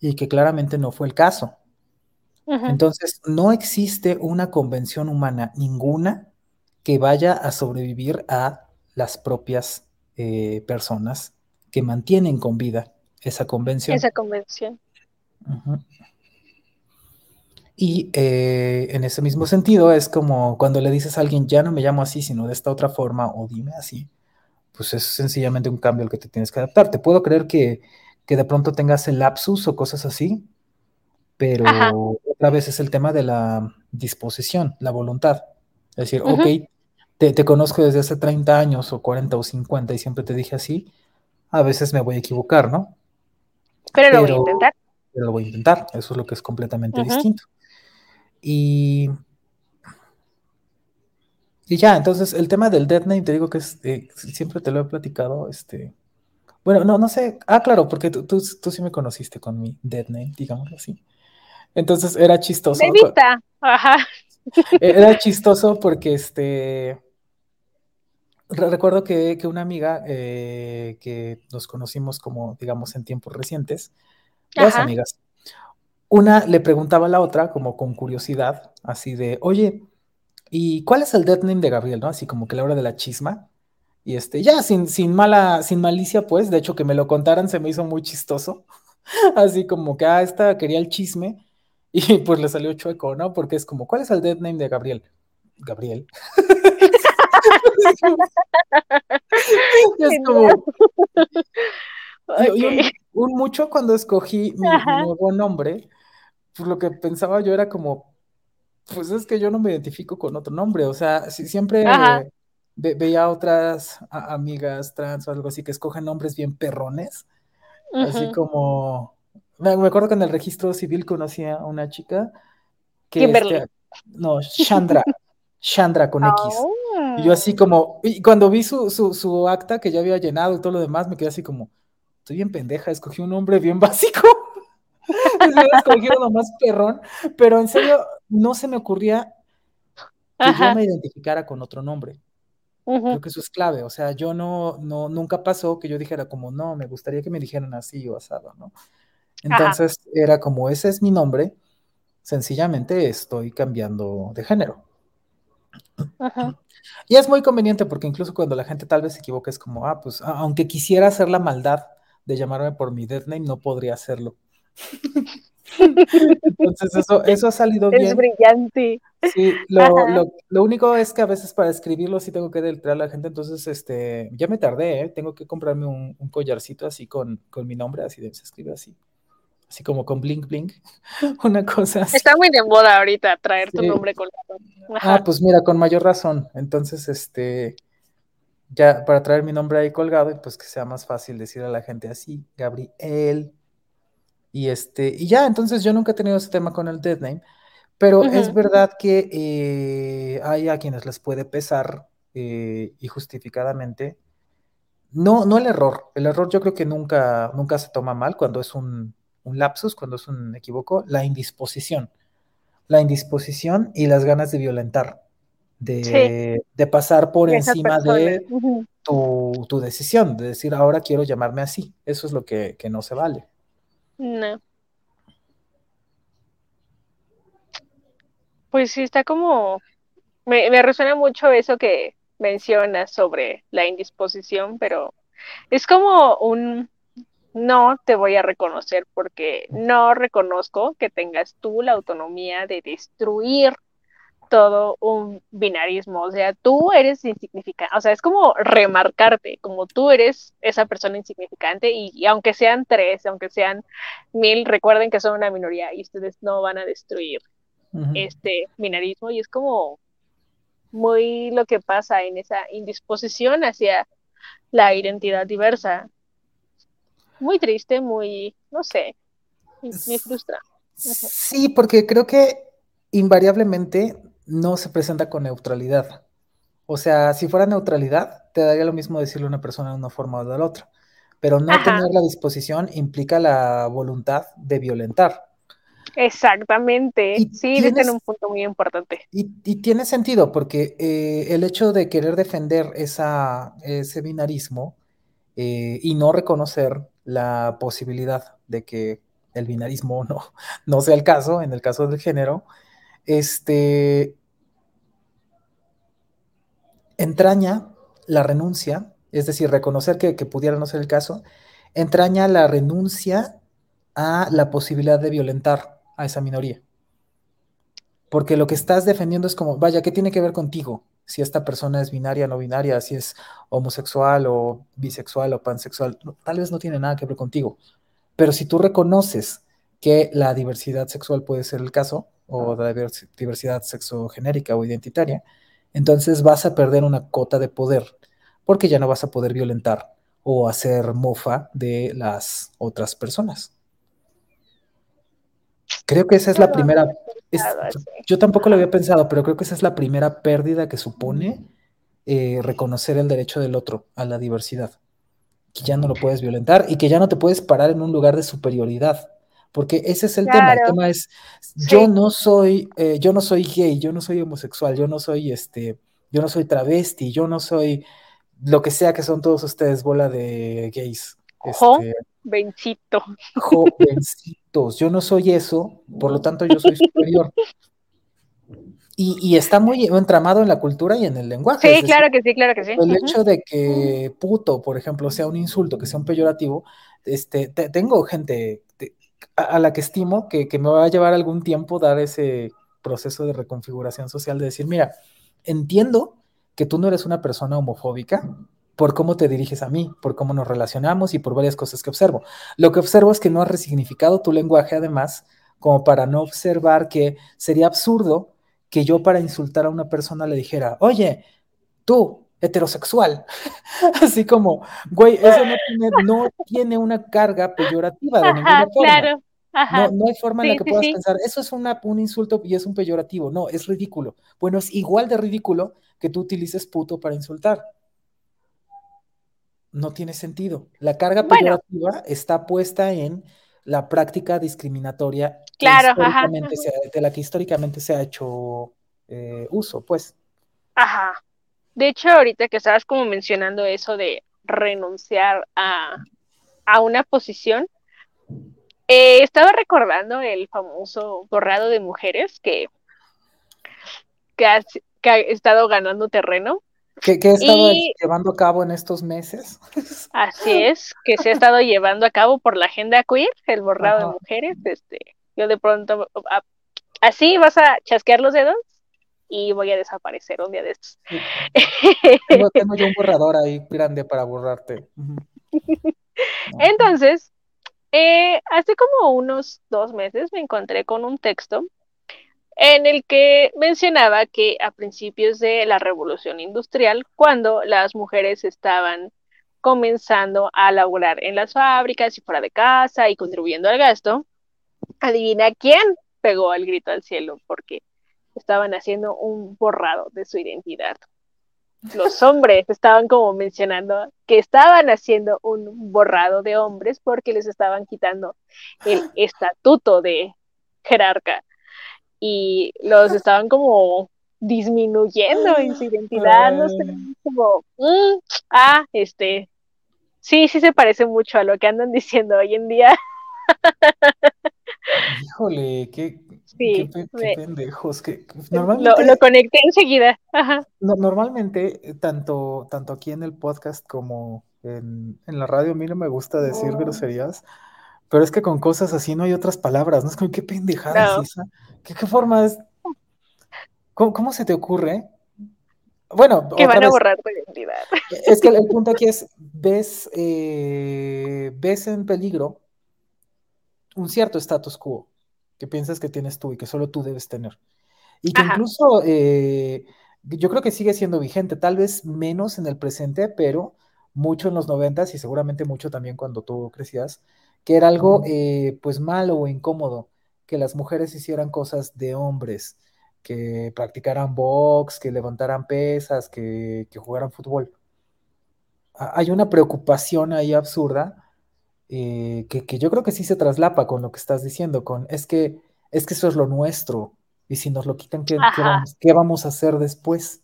y que claramente no fue el caso. Entonces, no existe una convención humana ninguna que vaya a sobrevivir a las propias eh, personas que mantienen con vida esa convención. Esa convención. Y eh, en ese mismo sentido es como cuando le dices a alguien, ya no me llamo así, sino de esta otra forma, o dime así, pues es sencillamente un cambio al que te tienes que adaptar. Te puedo creer que, de pronto tengas el lapsus o cosas así, pero otra vez es el tema de la disposición, la voluntad. Es decir, ok, te, te, conozco desde hace 30 años o 40 o 50 y siempre te dije así, a veces me voy a equivocar, ¿no? Pero, lo voy a intentar. Pero lo voy a intentar, eso es lo que es completamente distinto. Y, y ya, entonces el tema del dead name, te digo que es, eh, siempre te lo he platicado, este, bueno, no, no sé, ah, claro, porque tú, tú, sí me conociste con mi dead name, digámoslo así. Entonces era chistoso. Ajá. Era chistoso porque este. Recuerdo que, una amiga eh, que nos conocimos como, digamos, en tiempos recientes, dos amigas, una le preguntaba a la otra, como con curiosidad, así de, oye, ¿y cuál es el dead name de Gabriel? ¿No? Así como que la hora de la chisma. Y este, ya, sin, sin mala, sin malicia, pues, de hecho, que me lo contaran se me hizo muy chistoso. Así como que, ah, esta quería el chisme. Y pues le salió chueco, ¿no? Porque es como, ¿cuál es el dead name de Gabriel? Gabriel. es como. un, mucho cuando escogí mi, nuevo nombre, pues lo que pensaba yo era como, pues es que yo no me identifico con otro nombre, o sea, si, siempre veía otras amigas trans o algo así que escogen nombres bien perrones, así como, me, acuerdo que en el registro civil conocía a una chica que... Este, no, Chandra, Chandra con X. Y yo así oh. como, y cuando vi su, su, su acta que ya había llenado y todo lo demás, me quedé así como, estoy bien pendeja, escogí un nombre bien básico. escogido lo más perrón, pero en serio no se me ocurría que yo me identificara con otro nombre. Creo que eso es clave, o sea, yo no, no, nunca pasó que yo dijera como, no, me gustaría que me dijeran así o asado, ¿no? Entonces era como, ese es mi nombre, sencillamente estoy cambiando de género. Y es muy conveniente porque incluso cuando la gente tal vez se equivoca es como, ah, pues aunque quisiera hacer la maldad de llamarme por mi dead name, no podría hacerlo. Entonces eso, eso ha salido bien. Es brillante. Sí, lo, único es que a veces para escribirlo sí tengo que deletrear a la gente, entonces este, ya me tardé, ¿eh? tengo que comprarme un, collarcito así con, mi nombre, así de, se escribe así, así como con blink blink, una cosa así. Está muy de moda ahorita traer tu nombre colgado. Ah, pues mira, con mayor razón, entonces este, ya para traer mi nombre ahí colgado y pues que sea más fácil decir a la gente así, Gabriel, y este, y ya, entonces yo nunca he tenido ese tema con el dead name, pero es verdad que eh, hay a quienes les puede pesar eh, y justificadamente. No, no el error. El error yo creo que nunca, nunca se toma mal cuando es un, lapsus, cuando es un equivoco. La indisposición. La indisposición y las ganas de violentar. De, pasar por encima de tu, decisión, de decir ahora quiero llamarme así. Eso es lo que no se vale. No. Pues sí, está como, me, me resuena mucho eso que mencionas sobre la indisposición, pero es como un no te voy a reconocer porque no reconozco que tengas tú la autonomía de destruir todo un binarismo, o sea, tú eres insignificante, o sea, es como remarcarte, como tú eres esa persona insignificante y, aunque sean tres, aunque sean mil, recuerden que son una minoría y ustedes no van a destruir este binarismo y es como muy lo que pasa en esa indisposición hacia la identidad diversa. Muy triste, muy, no sé, me frustra. Sí, porque creo que invariablemente no se presenta con neutralidad. O sea, si fuera neutralidad, te daría lo mismo decirle a una persona de una forma o de la otra. Pero no tener la disposición implica la voluntad de violentar. Exactamente. sí, es en un punto muy importante. Y, tiene sentido, porque eh, el hecho de querer defender esa, ese binarismo eh, y no reconocer la posibilidad de que el binarismo no, no sea el caso, en el caso del género, este, entraña la renuncia, es decir, reconocer que, que pudiera no ser el caso, entraña la renuncia a la posibilidad de violentar a esa minoría. Porque lo que estás defendiendo es como, vaya, ¿qué tiene que ver contigo? Si esta persona es binaria, no binaria, si es homosexual o bisexual o pansexual, tal vez no tiene nada que ver contigo. Pero si tú reconoces que la diversidad sexual puede ser el caso, o la diversidad sexogenérica o identitaria, entonces vas a perder una cota de poder, porque ya no vas a poder violentar o hacer mofa de las otras personas. Creo que esa es la primera. Yo tampoco lo había pensado, pero creo que esa es la primera pérdida que supone eh, reconocer el derecho del otro a la diversidad. Que ya no lo puedes violentar y que ya no te puedes parar en un lugar de superioridad. Porque ese es el tema. El tema es, yo no soy, eh, yo no soy gay, yo no soy homosexual, yo no soy este, yo no soy travesti, yo no soy lo que sea que son todos ustedes, bola de gays. Este, Jovencito. Jovencitos. Yo no soy eso, por lo tanto yo soy superior. Y, está muy entramado en la cultura y en el lenguaje. Sí, claro que sí, claro que sí. El hecho de que puto, por ejemplo, sea un insulto, que sea un peyorativo, este, tengo gente a, la que estimo que, que me va a llevar algún tiempo dar ese proceso de reconfiguración social, de decir, mira, entiendo que tú no eres una persona homofóbica, por cómo te diriges a mí, por cómo nos relacionamos y por varias cosas que observo. Lo que observo es que no has resignificado tu lenguaje, además, como para no observar que sería absurdo que yo para insultar a una persona le dijera, oye, tú, heterosexual. Así como, güey, eso no tiene, una carga peyorativa de ninguna forma. Claro. No, hay forma en la que puedas pensar, eso es una, un insulto y es un peyorativo. No, es ridículo. Bueno, es igual de ridículo que tú utilices puto para insultar no tiene sentido. La carga peyorativa está puesta en la práctica discriminatoria claro, de la que históricamente se ha hecho eh, uso, pues. Ajá. De hecho, ahorita que estabas como mencionando eso de renunciar a, una posición, eh, estaba recordando el famoso borrado de mujeres que, que ha estado ganando terreno ¿Qué, qué he estado llevando a cabo en estos meses? Así es, que se ha estado llevando a cabo por la agenda queer, el borrado de mujeres. Este, yo de pronto, así vas a chasquear los dedos y voy a desaparecer un día de estos. tengo, yo un borrador ahí grande para borrarte. Entonces, eh, hace como unos dos meses me encontré con un texto en el que mencionaba que a principios de la revolución industrial, cuando las mujeres estaban comenzando a laborar en las fábricas y fuera de casa y contribuyendo al gasto, adivina quién pegó el grito al cielo porque estaban haciendo un borrado de su identidad. Los hombres estaban como mencionando que estaban haciendo un borrado de hombres porque les estaban quitando el estatuto de jerarca y los estaban como disminuyendo en su identidad, no sé, como, mm, ah, este, sí, sí se parece mucho a lo que andan diciendo hoy en día. Híjole, qué, pendejos. Que, normalmente, lo, conecté enseguida. normalmente, eh, tanto, tanto aquí en el podcast como en, en, la radio, a mí no me gusta decir groserías, pero es que con cosas así no hay otras palabras, ¿no? Es como, qué pendejada es esa. ¿Qué, forma es? ¿Cómo, se te ocurre? Bueno, que van a borrar tu identidad. Es que el, punto aquí es, ves, eh, ves en peligro un cierto status quo que piensas que tienes tú y que solo tú debes tener. Y que incluso eh, yo creo que sigue siendo vigente, tal vez menos en el presente, pero mucho en los noventas y seguramente mucho también cuando tú crecías, que era algo eh, pues malo o incómodo, que las mujeres hicieran cosas de hombres, que practicaran box, que levantaran pesas, que, jugaran fútbol. Hay una preocupación ahí absurda eh, que, yo creo que sí se traslapa con lo que estás diciendo, con es que, es que eso es lo nuestro, y si nos lo quitan, ¿qué, ¿qué, vamos, a hacer después?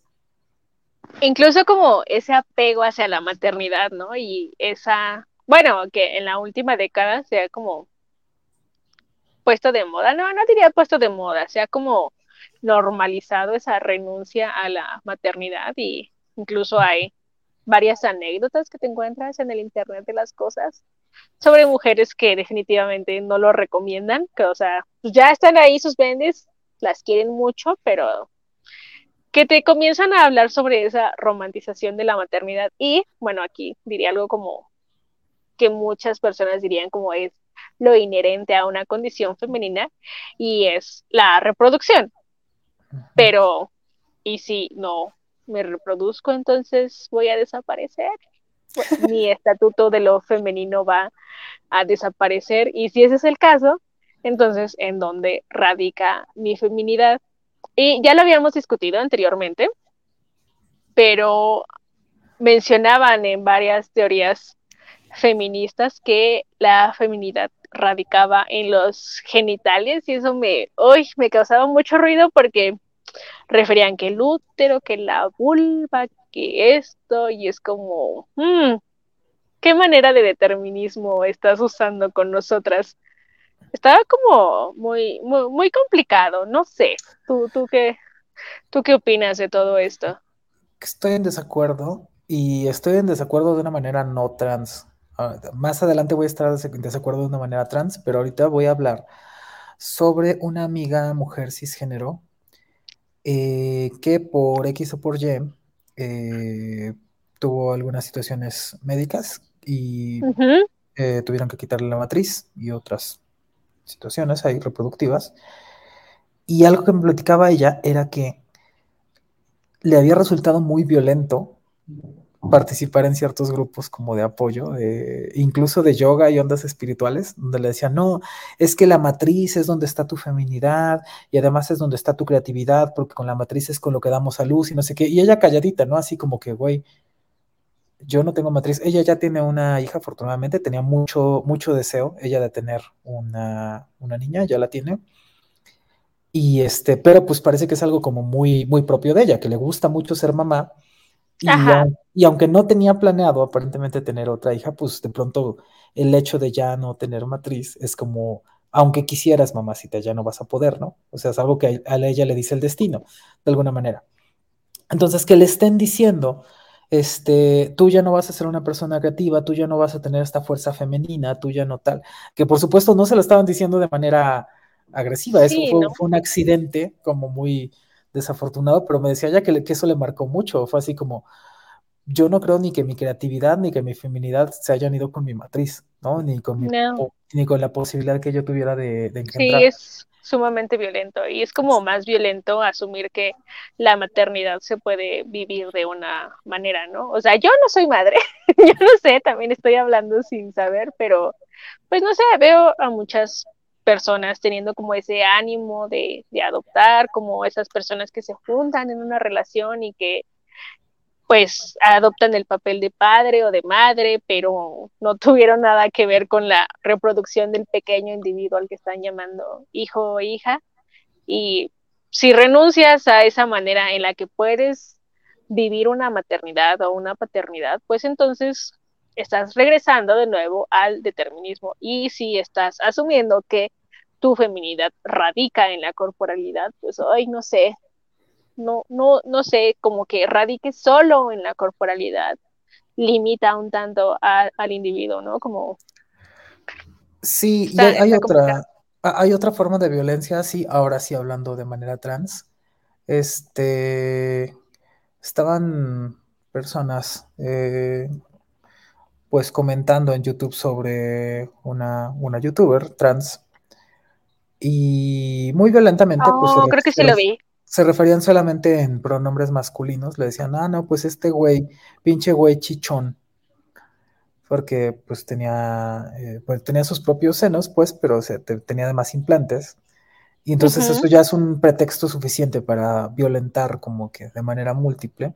Incluso como ese apego hacia la maternidad, ¿no? Y esa bueno, que en la última década se ha como puesto de moda, no, no diría puesto de moda, se ha como normalizado esa renuncia a la maternidad y incluso hay varias anécdotas que te encuentras en el Internet de las cosas sobre mujeres que definitivamente no lo recomiendan, que o sea, pues ya están ahí sus vendes, las quieren mucho, pero que te comienzan a hablar sobre esa romantización de la maternidad y bueno, aquí diría algo como que muchas personas dirían como es lo inherente a una condición femenina y es la reproducción. Pero, ¿y si no me reproduzco, entonces voy a desaparecer? mi estatuto de lo femenino va a desaparecer y si ese es el caso, entonces, ¿en dónde radica mi feminidad? Y ya lo habíamos discutido anteriormente, pero mencionaban en varias teorías feministas que la feminidad radicaba en los genitales y eso me, hoy me causaba mucho ruido porque referían que el útero, que la vulva, que esto y es como, hmm, ¿qué manera de determinismo estás usando con nosotras? Estaba como muy, muy, muy complicado, no sé. ¿Tú, tú, qué, ¿Tú qué opinas de todo esto? Estoy en desacuerdo y estoy en desacuerdo de una manera no trans. Ah, más adelante voy a estar en desacuerdo de una manera trans, pero ahorita voy a hablar sobre una amiga mujer cisgénero eh, que por X o por Y eh, tuvo algunas situaciones médicas y eh, tuvieron que quitarle la matriz y otras situaciones ahí reproductivas. Y algo que me platicaba ella era que le había resultado muy violento participar en ciertos grupos como de apoyo, incluso de yoga y ondas espirituales, donde le decían, no, es que la matriz es donde está tu feminidad y además es donde está tu creatividad, porque con la matriz es con lo que damos a luz y no sé qué. Y ella calladita, ¿no? Así como que, güey, yo no tengo matriz. Ella ya tiene una hija, afortunadamente, tenía mucho, mucho deseo ella de tener una, una niña, ya la tiene. Y este, pero pues parece que es algo como muy, muy propio de ella, que le gusta mucho ser mamá y, aunque no tenía planeado aparentemente tener otra hija, pues de pronto el hecho de ya no tener matriz es como, aunque quisieras, mamacita, ya no vas a poder, ¿no? O sea, es algo que a ella le dice el destino, de alguna manera. Entonces, que le estén diciendo, este, tú ya no vas a ser una persona creativa, tú ya no vas a tener esta fuerza femenina, tú ya no tal, que por supuesto no se lo estaban diciendo de manera agresiva, eso fue, fue, un accidente como muy, desafortunado, pero me decía ya que, que, eso le marcó mucho. Fue así como, yo no creo ni que mi creatividad ni que mi feminidad se hayan ido con mi matriz, ¿no? Ni con, mi, ni con la posibilidad que yo tuviera de, de Sí, es sumamente violento y es como más violento asumir que la maternidad se puede vivir de una manera, ¿no? O sea, yo no soy madre, yo no sé, también estoy hablando sin saber, pero pues no sé, veo a muchas personas teniendo como ese ánimo de, adoptar, como esas personas que se juntan en una relación y que pues adoptan el papel de padre o de madre, pero no tuvieron nada que ver con la reproducción del pequeño individuo al que están llamando hijo o hija. Y si renuncias a esa manera en la que puedes vivir una maternidad o una paternidad, pues entonces estás regresando de nuevo al determinismo. Y si estás asumiendo que tu feminidad radica en la corporalidad, pues hoy no sé, no, no, no sé, como que radique solo en la corporalidad, limita un tanto al individuo, ¿no? Como... Sí, hay, otra, hay otra forma de violencia, sí, ahora sí hablando de manera trans. Este, estaban personas eh, pues comentando en YouTube sobre una, una youtuber trans y muy violentamente pues se, oh, creo que sí lo vi. se referían solamente en pronombres masculinos, le decían, ah, no, pues este güey, pinche güey chichón, porque pues tenía, eh, pues, tenía sus propios senos, pues, pero tenía además implantes. Y entonces eso ya es un pretexto suficiente para violentar como que de manera múltiple.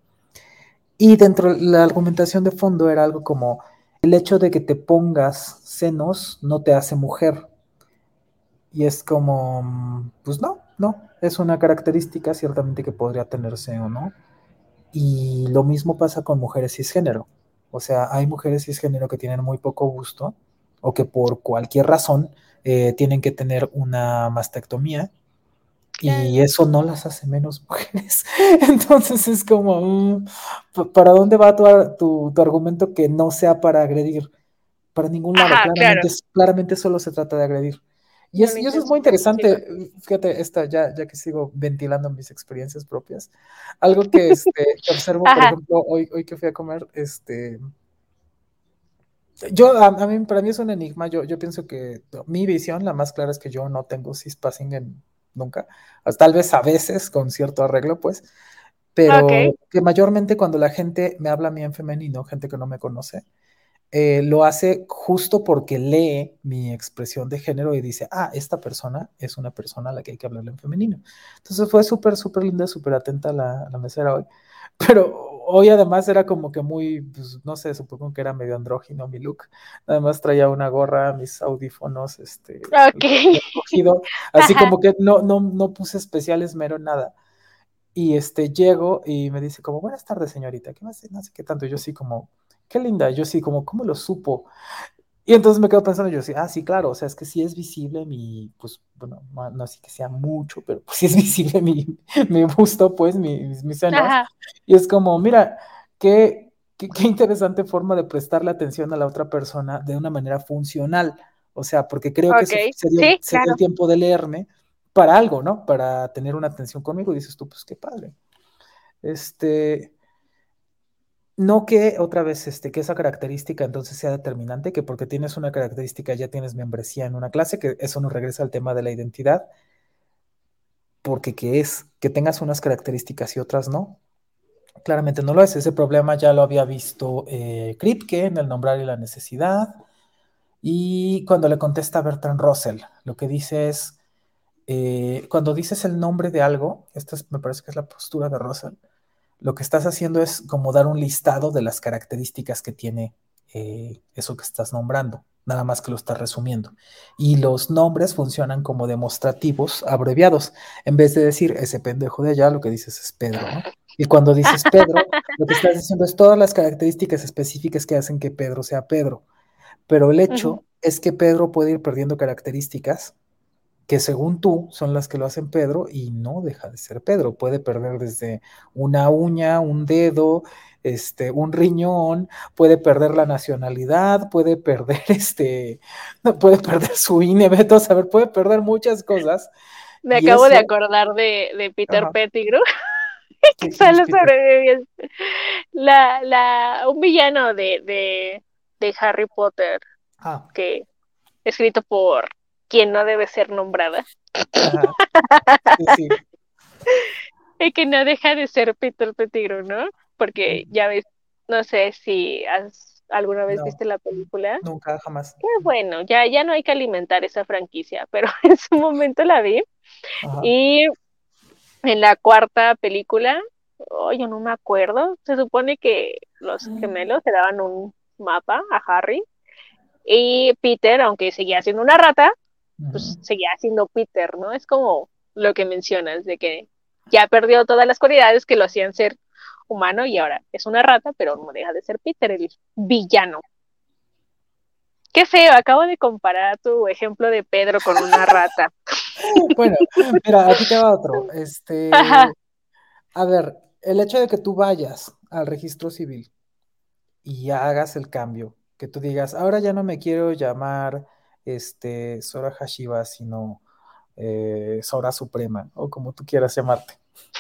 Y dentro de la argumentación de fondo era algo como, el hecho de que te pongas senos no te hace mujer. Y es como, pues no, no, es una característica ciertamente que podría tenerse o no. Y lo mismo pasa con mujeres cisgénero. O sea, hay mujeres cisgénero que tienen muy poco gusto o que por cualquier razón eh, tienen que tener una mastectomía y eso no las hace menos mujeres. Entonces es como, mm, ¿para dónde va tu, tu, argumento que no sea para agredir? Para ningún lado, claramente, solo se trata de agredir. Y, eso es muy interesante, fíjate, esta, ya, ya que sigo ventilando mis experiencias propias, algo que, este, observo, por ejemplo, hoy, hoy que fui a comer, este, yo, a, mí, para mí es un enigma. Yo, yo pienso que mi visión, la más clara es que yo no tengo cispassing en nunca. Tal vez a veces con cierto arreglo, pues. Pero que mayormente cuando la gente me habla a mí en femenino, gente que no me conoce, eh, lo hace justo porque lee mi expresión de género y dice, ah, esta persona es una persona a la que hay que hablarle en femenino. Entonces fue súper, súper linda, súper atenta la, la mesera hoy. Pero hoy además era como que muy, pues, no sé, supongo que era medio andrógino mi look. Además traía una gorra, mis audífonos, este, cogido, así como que no, no, no puse especial esmero en nada. Y este, llego y me dice como, buenas tardes, señorita, ¿qué más? No sé qué tanto. Yo sí como, qué linda. Yo sí como, ¿cómo lo supo? Y entonces me quedo pensando yo, sí, ah, sí, claro, o sea, es que sí es visible mi, pues, bueno, no, así que sea mucho, pero pues sí es visible mi, mi busto, pues, mis, mis senos. Y es como, mira, qué, qué, interesante forma de prestarle atención a la otra persona de una manera funcional. O sea, porque creo que se, dio, el tiempo de leerme para algo, ¿no? Para tener una atención conmigo. Y dices tú, pues qué padre. Este, no que otra vez este, que esa característica entonces sea determinante, que porque tienes una característica ya tienes membresía en una clase, que eso nos regresa al tema de la identidad, porque que es que tengas unas características y otras no. Claramente no lo es. Ese problema ya lo había visto eh, Kripke en el nombrar y la necesidad. Y cuando le contesta Bertrand Russell, lo que dice es, eh, cuando dices el nombre de algo, esta me parece que es la postura de Russell, lo que estás haciendo es como dar un listado de las características que tiene eh, eso que estás nombrando, nada más que lo estás resumiendo. Y los nombres funcionan como demostrativos abreviados. En vez de decir ese pendejo de allá, lo que dices es Pedro, ¿no? Y cuando dices Pedro, lo que estás diciendo es todas las características específicas que hacen que Pedro sea Pedro. Pero el hecho es que Pedro puede ir perdiendo características que según tú son las que lo hacen Pedro y no deja de ser Pedro. Puede perder desde una uña, un dedo, este, un riñón, puede perder la nacionalidad, puede perder este, puede perder su INE, a saber, puede perder muchas cosas. Me acabo de acordar de, Peter Pettigrew. que solo sobrevive la, la, un villano de, de, Harry Potter ah. que escrito por quien no debe ser nombrada. y que no deja de ser Peter Pettigrew, ¿no? Porque ya ves, no sé si has, alguna vez viste la película. Nunca, jamás. Qué bueno, ya, ya no hay que alimentar esa franquicia, pero en su momento la vi. Y en la cuarta película, oh, yo no me acuerdo, se supone que los mm. gemelos se daban un mapa a Harry y Peter, aunque seguía siendo una rata, pues seguía siendo Peter, ¿no? Es como lo que mencionas, de que ya perdió todas las cualidades que lo hacían ser humano y ahora es una rata, pero no deja de ser Peter, el villano. Qué feo, acabo de comparar tu ejemplo de Pedro con una rata. bueno, mira, aquí te va otro. Este, a ver, el hecho de que tú vayas al registro civil y hagas el cambio, que tú digas, ahora ya no me quiero llamar este, Sora Hashiba, sino eh, Sora Suprema, o como tú quieras llamarte.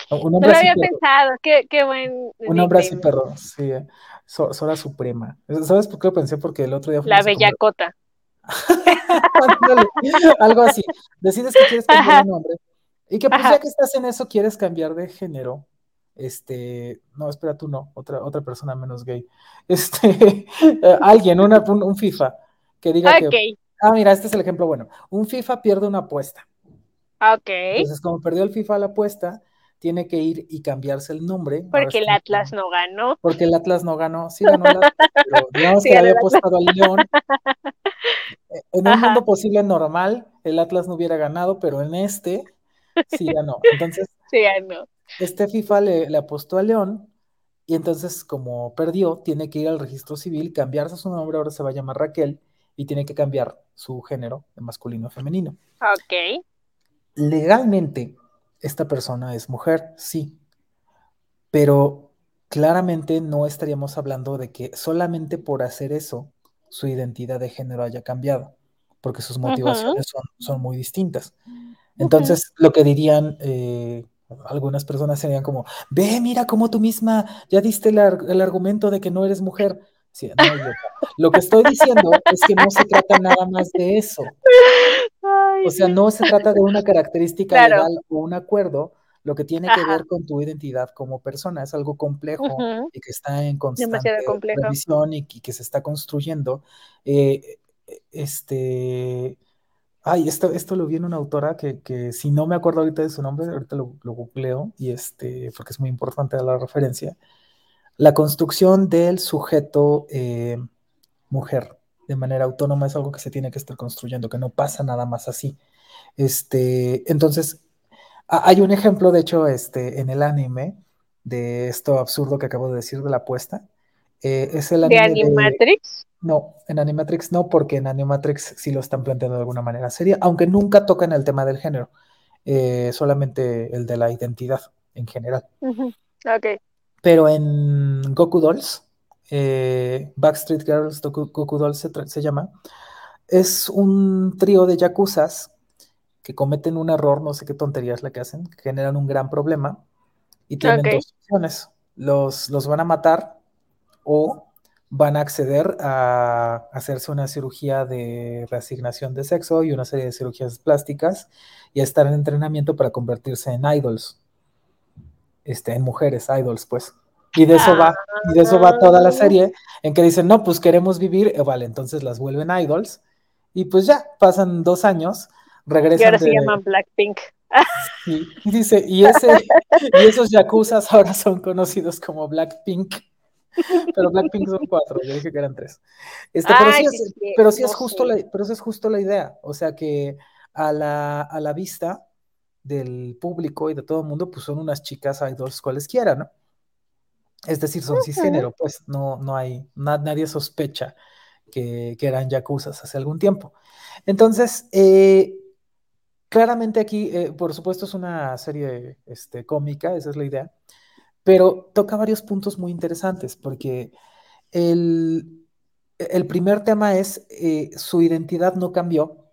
Un no lo había pensado, qué, qué, buen. Un nombre así, perdón, sí, eh, Sora Suprema. ¿Sabes por qué lo pensé? Porque el otro día La Bellacota. Algo así. Decides que quieres cambiar de nombre. Y que pues ya que estás en eso, quieres cambiar de género. Este, no, espera, tú no, otra, otra persona menos gay. Este, alguien, una, un, FIFA, que diga que Ah, mira, este es el ejemplo bueno. Un FIFA pierde una apuesta. Ok. Entonces, como perdió el FIFA la apuesta, tiene que ir y cambiarse el nombre. Porque el Atlas no ganó. Porque el Atlas no ganó. Sí ganó el Atlas, pero digamos que había apostado al León. En un mundo posible normal, el Atlas no hubiera ganado, pero en este sí ganó. Entonces, sí ganó. Este FIFA le, le apostó a León y entonces como perdió, tiene que ir al registro civil, cambiarse su nombre, ahora se va a llamar Raquel y tiene que cambiar su género de masculino a femenino. Ok. Legalmente, esta persona es mujer, sí, pero claramente no estaríamos hablando de que solamente por hacer eso su identidad de género haya cambiado, porque sus motivaciones son, muy distintas. Entonces, lo que dirían eh, algunas personas serían como, ve, mira cómo tú misma ya diste el, argumento de que no eres mujer. Lo que estoy diciendo es que no se trata nada más de eso. o sea, no se trata de una característica legal o un acuerdo, lo que tiene que ver con tu identidad como persona. Es algo complejo y que está en constante revisión y, que se está construyendo. Eh, este, ay, esto, esto lo vi en una autora que, si no me acuerdo ahorita de su nombre, ahorita lo, lo googleo, y este, porque es muy importante la referencia. La construcción del sujeto eh, mujer de manera autónoma es algo que se tiene que estar construyendo, que no pasa nada más así. Este, entonces, hay un ejemplo, de hecho, este, en el anime de esto absurdo que acabo de decir de la apuesta. Eh, es el anime ¿De Animatrix? no, en Animatrix no, porque en Animatrix sí lo están planteando de alguna manera seria, aunque nunca tocan el tema del género, eh, solamente el de la identidad en general. Ok. Pero en Goku Dolls, eh, Backstreet Girls Goku, Dolls se, se, llama, es un trío de yakuzas que cometen un error, no sé qué tontería es la que hacen, que generan un gran problema y tienen dos opciones. Los, los van a matar o van a acceder a hacerse una cirugía de reasignación de sexo y una serie de cirugías plásticas y a estar en entrenamiento para convertirse en idols, este, en mujeres idols, pues. Y de eso va, y de eso va toda la serie, en que dicen, no, pues queremos vivir, eh, vale, entonces las vuelven idols, y pues ya, pasan dos años regresan. Y ahora se llaman Blackpink. Y, dice, y, ese, y esos yakuzas ahora son conocidos como Blackpink. Pero Blackpink son cuatro, yo dije que eran tres. Este, pero, sí es, pero sí es justo la, pero es justo la idea. O sea que a la, a la vista del público y de todo el mundo, pues son unas chicas idols cualesquiera, ¿no? Es decir, son cisgénero, pues no, no hay, nadie sospecha que, que, eran yakuzas hace algún tiempo. Entonces, eh, Claramente aquí, eh, por supuesto, es una serie este, cómica, esa es la idea, pero toca varios puntos muy interesantes, porque el, el primer tema es eh, su identidad no cambió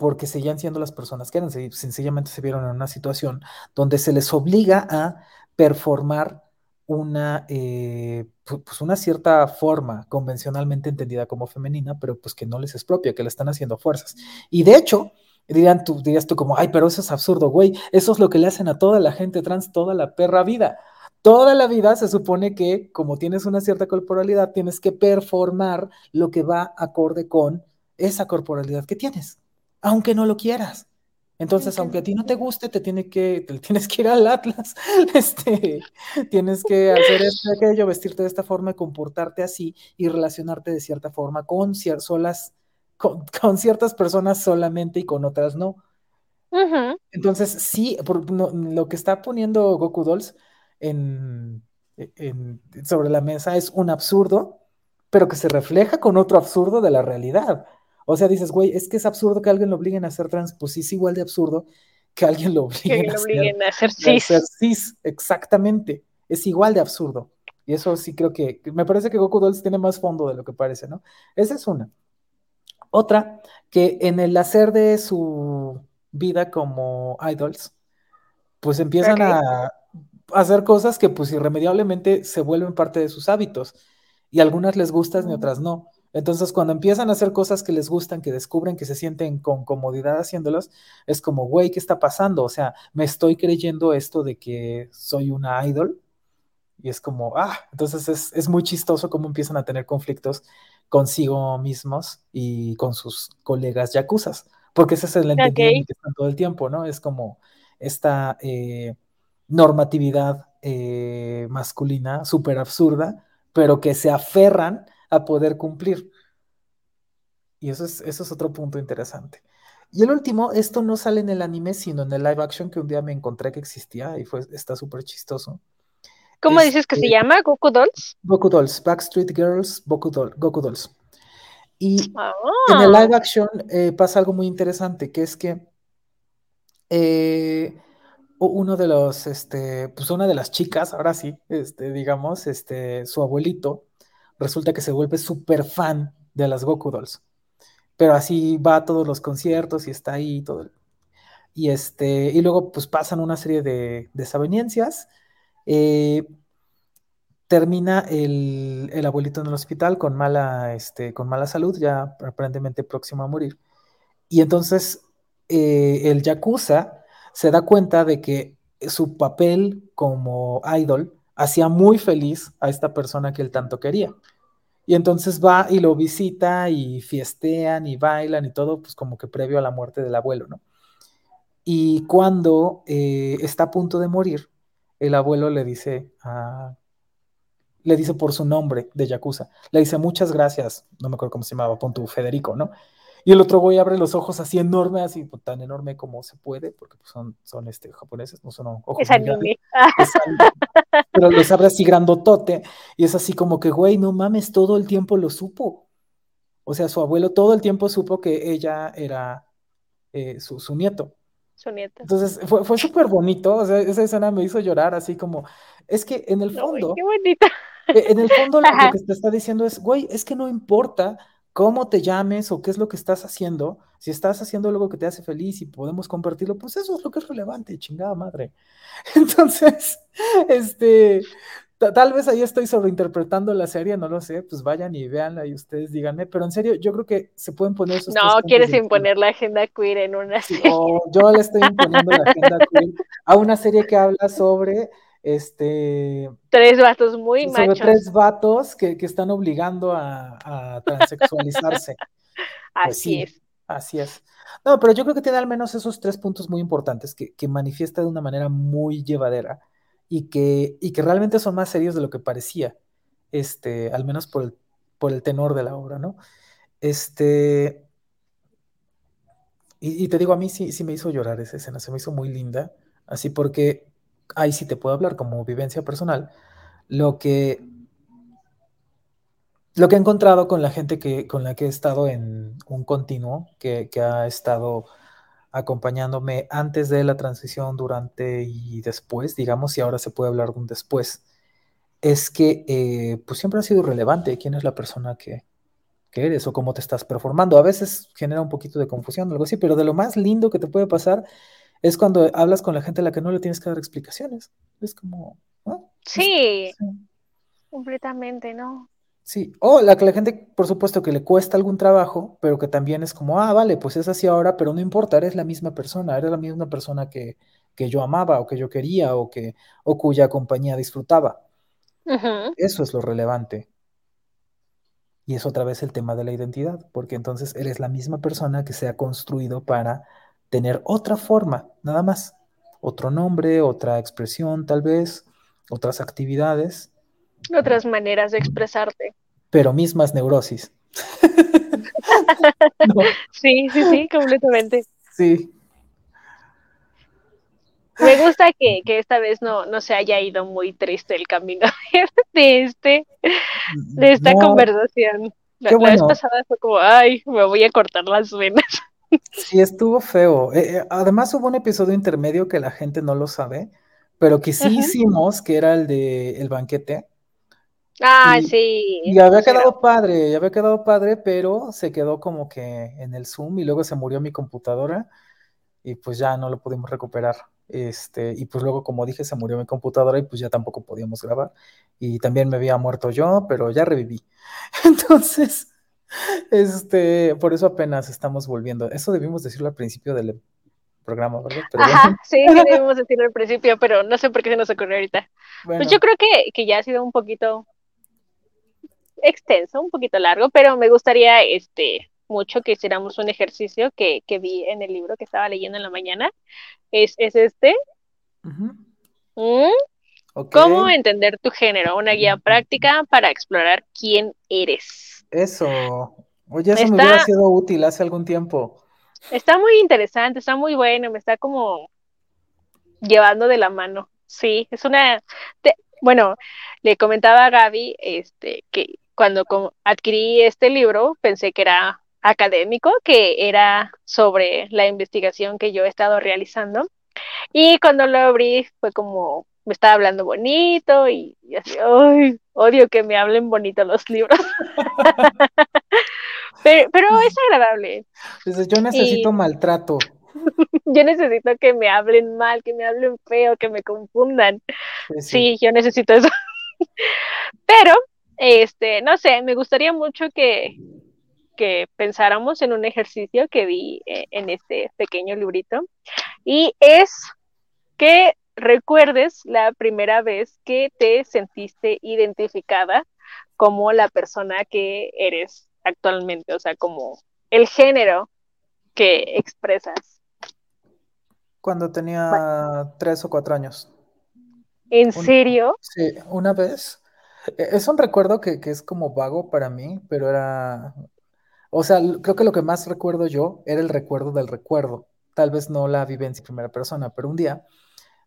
porque seguían siendo las personas que eran, sencillamente se vieron en una situación donde se les obliga a performar una, eh, pues una cierta forma convencionalmente entendida como femenina, pero pues que no les es propia, que le están haciendo fuerzas. Y de hecho, Dirían tú, dirías tú como, ay, pero eso es absurdo, güey. Eso es lo que le hacen a toda la gente trans toda la perra vida. Toda la vida se supone que, como tienes una cierta corporalidad, tienes que performar lo que va acorde con esa corporalidad que tienes, aunque no lo quieras. Entonces, aunque a ti no te guste, te, tiene que, te tienes que ir al Atlas, este, tienes que hacer esto, aquello, vestirte de esta forma, comportarte así y relacionarte de cierta forma con solas con, ciertas personas solamente y con otras no. Entonces, sí, lo que está poniendo Goku Dolls en, sobre la mesa es un absurdo, pero que se refleja con otro absurdo de la realidad. O sea, dices, güey, es que es absurdo que alguien lo obliguen a ser trans, pues sí es igual de absurdo que alguien lo obliguen, a, ser, cis. Exactamente, es igual de absurdo. Y eso sí creo que, me parece que Goku Dolls tiene más fondo de lo que parece, ¿no? Esa es una. Otra, que en el hacer de su vida como idols, pues empiezan a hacer cosas que pues irremediablemente se vuelven parte de sus hábitos y algunas les gustan y otras no. Entonces, cuando empiezan a hacer cosas que les gustan, que descubren que se sienten con comodidad haciéndolas, es como, güey, ¿qué está pasando? O sea, me estoy creyendo esto de que soy una idol. Y es como, ah, entonces es, es muy chistoso cómo empiezan a tener conflictos consigo mismos y con sus colegas yakuzas, porque ese es el entendimiento que están todo el tiempo, ¿no? Es como esta eh, normatividad eh, masculina súper absurda, pero que se aferran a poder cumplir. Y eso es, eso es otro punto interesante. Y el último, esto no sale en el anime, sino en el live action que un día me encontré que existía y fue, está súper chistoso. ¿Cómo dices que se llama? ¿Goku Dolls? Goku Dolls, Backstreet Girls, Goku, Dolls. Y en el live ah. action eh, pasa algo muy interesante, que es que eh, uno de los, este, pues una de las chicas, ahora sí, este, digamos, este, su abuelito, resulta que se vuelve súper fan de las Goku Dolls. Pero así va a todos los conciertos y está ahí todo. Y, este, y luego pues pasan una serie de desavenencias. Eh, termina el, abuelito en el hospital con mala, este, con mala salud, ya aparentemente próximo a morir. Y entonces eh, el Yakuza se da cuenta de que su papel como idol hacía muy feliz a esta persona que él tanto quería. Y entonces va y lo visita y fiestean y bailan y todo, pues como que previo a la muerte del abuelo, ¿no? Y cuando eh, está a punto de morir, el abuelo le dice a le dice por su nombre de Yakuza. Le dice muchas gracias, no me acuerdo cómo se llamaba, punto Federico, ¿no? Y el otro güey abre los ojos así enorme, así pues, tan enorme como se puede, porque pues, son, son este, japoneses, no son ojos. Es anime. pero los abre así grandotote, y es así como que, güey, no mames, todo el tiempo lo supo. O sea, su abuelo todo el tiempo supo que ella era eh, su, su nieto. Entonces fue, fue súper bonito, o sea, esa escena me hizo llorar así como, es que en el fondo, qué bonita. E, en el fondo lo que te está diciendo es, güey, es que no importa cómo te llames o qué es lo que estás haciendo, si estás haciendo algo que te hace feliz y podemos compartirlo, pues eso es lo que es relevante, chingada madre. Entonces, este, Tal vez ahí estoy sobreinterpretando la serie, no lo sé, pues vayan y veanla y ustedes díganme, pero en serio, yo creo que se pueden poner esos No, quieres imponer la agenda queer en una serie. yo le estoy imponiendo la agenda queer a una serie que habla sobre este tres vatos muy sobre machos. tres vatos que, están obligando a, transexualizarse. Pues así es. Así es. No, pero yo creo que tiene al menos esos tres puntos muy importantes que, que manifiesta de una manera muy llevadera y que, y que realmente son más serios de lo que parecía, este, al menos por el, por el tenor de la obra, ¿no? Este, y, te digo, a mí sí, sí me hizo llorar esa escena, se me hizo muy linda, así porque ahí sí te puedo hablar como vivencia personal, lo que, lo que he encontrado con la gente que, con la que he estado en un continuo, que, que ha estado acompañándome antes de la transición, durante y después, digamos, y ahora se puede hablar de un después, es que eh, pues siempre ha sido relevante quién es la persona que, que, eres o cómo te estás performando. A veces genera un poquito de confusión, algo así, pero de lo más lindo que te puede pasar es cuando hablas con la gente a la que no le tienes que dar explicaciones. Es como... sí, completamente, ¿no? Sí, o la que la gente, por supuesto, que le cuesta algún trabajo, pero que también es como, ah, vale, pues es así ahora, pero no importa, eres la misma persona, eres la misma persona que, que yo amaba o que yo quería o, que, o cuya compañía disfrutaba. Eso es lo relevante. Y es otra vez el tema de la identidad, porque entonces eres la misma persona que se ha construido para tener otra forma, nada más, otro nombre, otra expresión tal vez, otras actividades. Otras maneras de expresarte pero mismas neurosis. Sí, sí, sí, completamente. Sí. Me gusta que, esta vez no, no, se haya ido muy triste el camino de este, de esta conversación. La, vez pasada fue como, ay, me voy a cortar las venas. Sí, estuvo feo. Eh, eh, además hubo un episodio intermedio que la gente no lo sabe, pero que sí hicimos, que era el de el banquete, Ah, sí. Y había quedado padre, ya había quedado padre, pero se quedó como que en el Zoom y luego se murió mi computadora y pues ya no lo pudimos recuperar. Este, y pues luego, como dije, se murió mi computadora y pues ya tampoco podíamos grabar. Y también me había muerto yo, pero ya reviví. Entonces, este, por eso apenas estamos volviendo. Eso debimos decirlo al principio del programa, ¿verdad? Ajá, sí, debimos decirlo al principio, pero no sé por qué se nos ocurrió ahorita. Pues yo creo que, que ya ha sido un poquito extenso, un poquito largo, pero me gustaría este mucho que hiciéramos un ejercicio que, que vi en el libro que estaba leyendo en la mañana. Es, es este. ¿Mm? ¿Cómo entender tu género? Una guía práctica para explorar quién eres. Eso. Oye, eso me hubiera sido útil hace algún tiempo. Está muy interesante, está muy bueno, me está como llevando de la mano. Sí, es una... bueno, le comentaba a Gaby este, que cuando adquirí este libro pensé que era académico, que era sobre la investigación que yo he estado realizando. Y cuando lo abrí fue como, me estaba hablando bonito y, así, ¡ay! Odio que me hablen bonito los libros. pero, es agradable. yo necesito maltrato. yo necesito que me hablen mal, que me hablen feo, que me confundan. sí yo necesito eso. pero, este, no sé, me gustaría mucho que, que pensáramos en un ejercicio que vi eh, en este pequeño librito y es que recuerdes la primera vez que te sentiste identificada como la persona que eres actualmente, o sea, como el género que expresas. Cuando tenía tres o cuatro años. ¿En serio? Sí, una vez. E-, es un recuerdo que, que, es como vago para mí, pero era o sea, creo que lo que más recuerdo yo era el recuerdo del recuerdo. Tal vez no la vivencia en primera persona, pero un día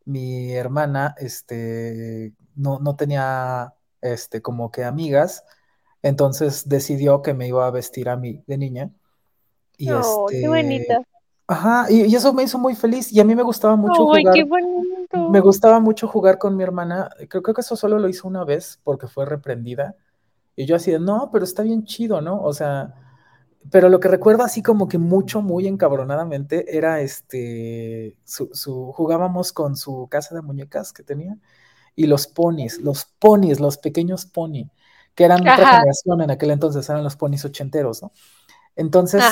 mi hermana este, no, no tenía este, como que amigas, entonces decidió que me iba a vestir a mí de niña. Y oh, qué bonita. Ajá, y, eso me hizo muy feliz y a mí me gustaba mucho jugar. Qué bonito. Me gustaba mucho jugar con mi hermana. Creo, creo que eso solo lo hizo una vez porque fue reprendida. Y yo así de, no, pero está bien chido, ¿no? O sea, pero lo que recuerdo así como que mucho, muy encabronadamente, era este, su, jugábamos con su casa de muñecas que tenía y los ponis, los ponis, los pequeños pony, que eran otra generación en aquel entonces, eran los ponis ochenteros, ¿no? Entonces,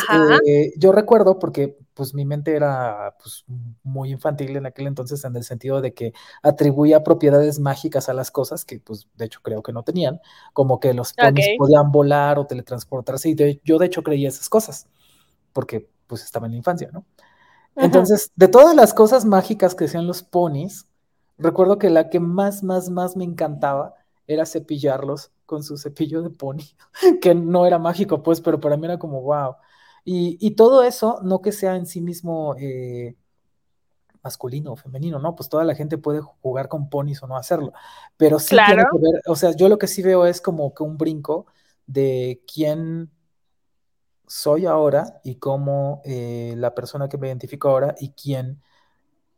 eh, yo recuerdo, porque pues mi mente era pues, muy infantil en aquel entonces, en el sentido de que atribuía propiedades mágicas a las cosas que, pues, de hecho creo que no tenían, como que los ponis podían volar o teletransportarse, y yo de hecho creía esas cosas, porque pues estaba en la infancia, ¿no? Entonces, de todas las cosas mágicas que hacían los ponis, recuerdo que la que más, más, más me encantaba era cepillarlos con su cepillo de pony, que no era mágico, pues, pero para mí era como, wow. Y, todo eso, no que sea en sí mismo eh, masculino o femenino, ¿no? Pues toda la gente puede jugar con ponis o no hacerlo, pero sí tiene que ver, o sea, yo lo que sí veo es como que un brinco de quién soy ahora y cómo eh, la persona que me identifico ahora y quién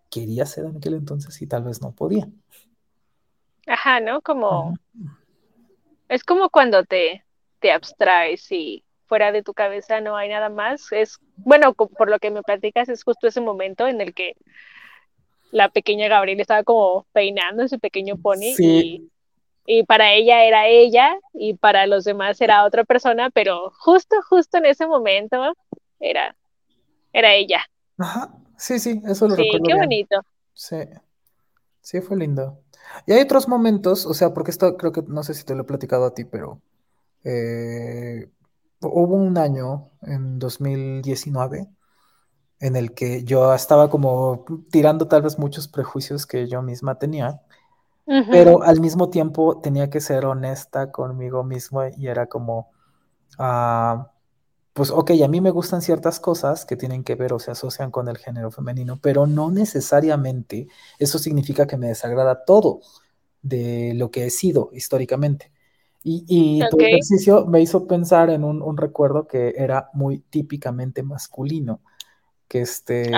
quería ser en aquel entonces y tal vez no podía. Ajá, ¿no? Como es como cuando te, te abstraes y fuera de tu cabeza no hay nada más. Es, bueno, por lo que me platicas, es justo ese momento en el que la pequeña Gabriela estaba como peinando en su pequeño pony y, y, para ella era ella y para los demás era otra persona, pero justo, justo en ese momento era, era ella. Ajá, sí, sí, eso lo sí, qué bonito. Sí, sí, fue lindo. Y hay otros momentos, o sea, porque esto creo que no sé si te lo he platicado a ti, pero eh, hubo un año en 2019 en el que yo estaba como tirando tal vez muchos prejuicios que yo misma tenía, pero al mismo tiempo tenía que ser honesta conmigo mismo y era como, ah, pues ok, a mí me gustan ciertas cosas que tienen que ver o se asocian con el género femenino, pero no necesariamente eso significa que me desagrada todo de lo que he sido históricamente. Y, tu ejercicio me hizo pensar en un, recuerdo que era muy típicamente masculino, que este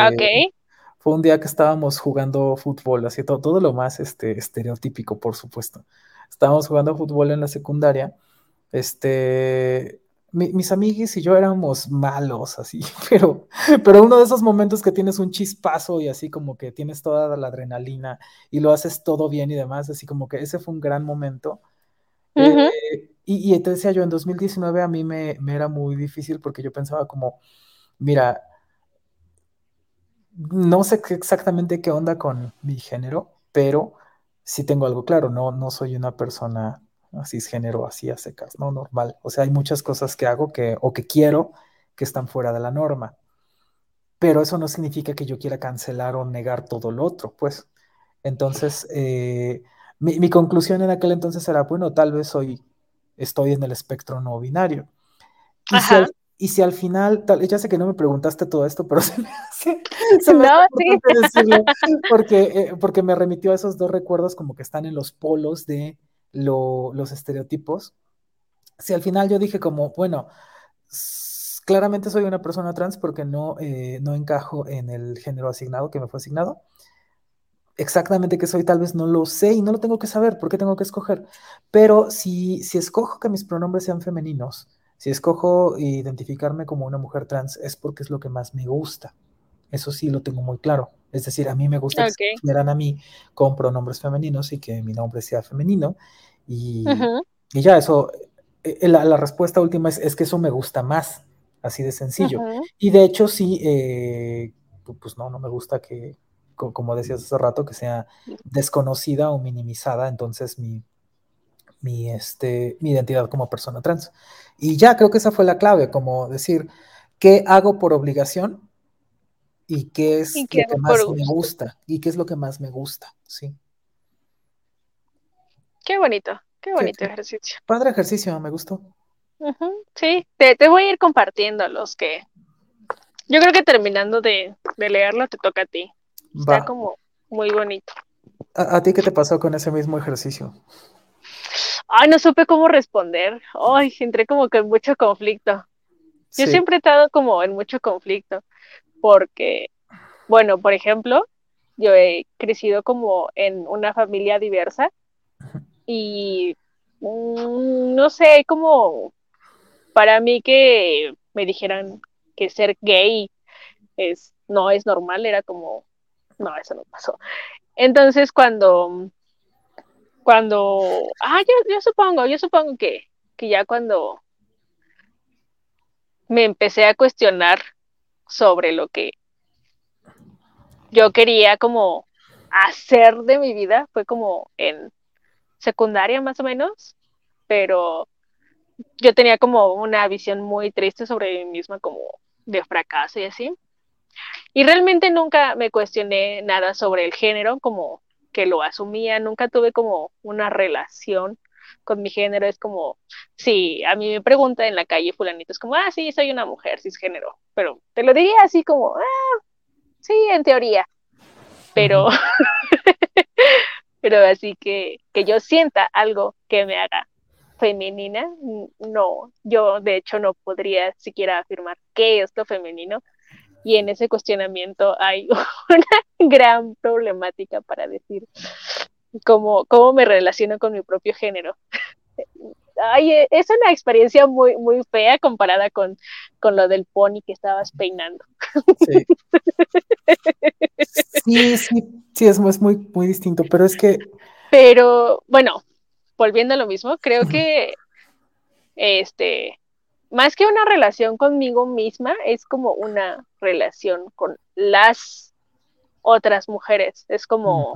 fue un día que estábamos jugando fútbol, así todo, todo lo más este, estereotípico, por supuesto. Estábamos jugando fútbol en la secundaria, este, mis amiguis y yo éramos malos, así, pero, pero uno de esos momentos que tienes un chispazo y así como que tienes toda la adrenalina y lo haces todo bien y demás, así como que ese fue un gran momento. Eh, y, y, te decía yo, en 2019 a mí me, me era muy difícil porque yo pensaba como, mira, no sé exactamente qué onda con mi género, pero sí tengo algo claro, no, no soy una persona cisgénero así a secas, ¿no? Normal. O sea, hay muchas cosas que hago que, o que quiero que están fuera de la norma. Pero eso no significa que yo quiera cancelar o negar todo lo otro, pues. Entonces, eh, mi, conclusión en aquel entonces era, bueno, tal vez hoy estoy en el espectro no binario. Y, si al, y si al, final, tal, ya sé que no me preguntaste todo esto, pero se me hace, se me decirlo, porque, eh, porque me remitió a esos dos recuerdos como que están en los polos de los estereotipos. si al final yo dije como, bueno, claramente soy una persona trans porque no, eh, no encajo en el género asignado que me fue asignado. Exactamente qué soy, tal vez no lo sé y no lo tengo que saber, porque tengo que escoger. Pero si, si escojo que mis pronombres sean femeninos, si escojo identificarme como una mujer trans, es porque es lo que más me gusta. Eso sí lo tengo muy claro. Es decir, a mí me gusta que se a mí con pronombres femeninos y que mi nombre sea femenino. Y, y ya, eso, eh, la, la, respuesta última es, es, que eso me gusta más, así de sencillo. Y de hecho, sí, eh, pues no, no me gusta que, como decías hace rato, que sea desconocida o minimizada, entonces mi, mi, este, mi identidad como persona trans. Y ya creo que esa fue la clave, como decir, ¿qué hago por obligación? ¿Y qué es lo que más me gusta? ¿Y qué es lo que más me gusta? Sí. Qué bonito, qué bonito ejercicio. Padre ejercicio, me gustó. Sí, te, te, voy a ir compartiendo los que... Yo creo que terminando de, de leerlo te toca a ti. Está como muy bonito. ¿A, ti qué te pasó con ese mismo ejercicio? Ay, no supe cómo responder. Ay, entré como que en mucho conflicto. Yo siempre he estado como en mucho conflicto, porque, bueno, por ejemplo, yo he crecido como en una familia diversa y mm, no sé, como para mí que me dijeran que ser gay es no es normal, era como no, eso no pasó. Entonces, cuando, cuando, ah, yo, yo supongo, yo supongo que, que ya cuando me empecé a cuestionar sobre lo que yo quería como hacer de mi vida, fue como en secundaria más o menos, pero yo tenía como una visión muy triste sobre mí misma, como de fracaso y así. Y realmente nunca me cuestioné nada sobre el género, como que lo asumía, nunca tuve como una relación con mi género, es como, si a mí me pregunta en la calle fulanito, es como, ah, sí, soy una mujer cisgénero, pero te lo diría así como, ah, sí, en teoría, pero, pero así que, que yo sienta algo que me haga femenina, no, yo de hecho no podría siquiera afirmar qué es lo femenino, y en ese cuestionamiento hay una gran problemática para decir cómo, cómo me relaciono con mi propio género. Ay, e, es una experiencia muy, muy fea comparada con, con lo del pony que estabas peinando. Sí, sí, sí, es, muy, muy distinto, pero es que... Pero bueno, volviendo a lo mismo, creo que este, más que una relación conmigo misma, es como una relación con las otras mujeres. Es como,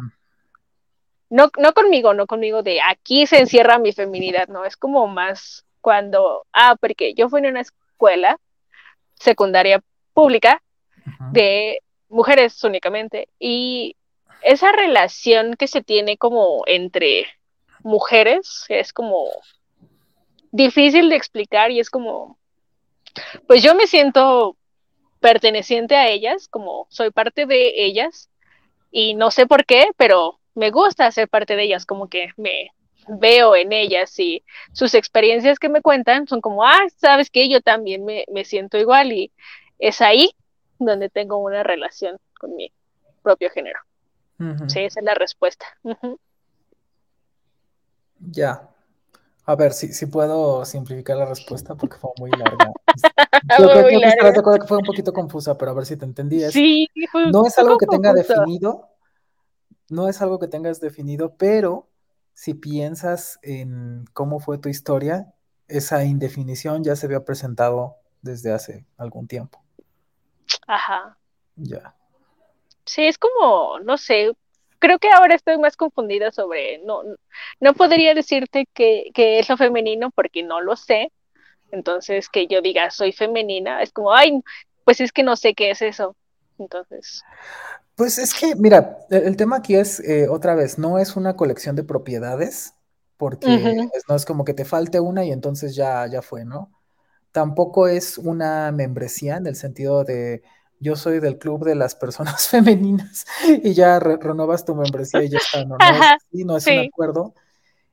no, no conmigo, no conmigo de aquí se encierra mi feminidad, no, es como más cuando, ah, porque yo fui en una escuela secundaria pública de mujeres únicamente y esa relación que se tiene como entre mujeres es como difícil de explicar y es como, pues yo me siento perteneciente a ellas, como soy parte de ellas y no sé por qué, pero me gusta ser parte de ellas, como que me veo en ellas y sus experiencias que me cuentan son como, ah, sabes que yo también me, siento igual y es ahí donde tengo una relación con mi propio género. Sí, esa es la respuesta. Ya, a ver, si, si puedo simplificar la respuesta porque fue muy larga. Yo creo, que estarás de acuerdo que fue un poquito confusa, pero a ver si te entendí. sí, no es algo que tenga definido, no es algo que tengas definido, pero si piensas en cómo fue tu historia, esa indefinición ya se había presentado desde hace algún tiempo. Ajá. Ya. Sí, es como, no sé, creo que ahora estoy más confundida sobre, no, no podría decirte que, que es lo femenino porque no lo sé. Entonces, que yo diga soy femenina, es como, ay, pues es que no sé qué es eso. Entonces. Pues es que, mira, el, tema aquí es, eh, otra vez, no es una colección de propiedades, porque no es como que te falte una y entonces ya, ya fue, ¿no? Tampoco es una membresía en el sentido de, yo soy del club de las personas femeninas y ya renovas tu membresía y ya está, ¿no? No es, no es un acuerdo.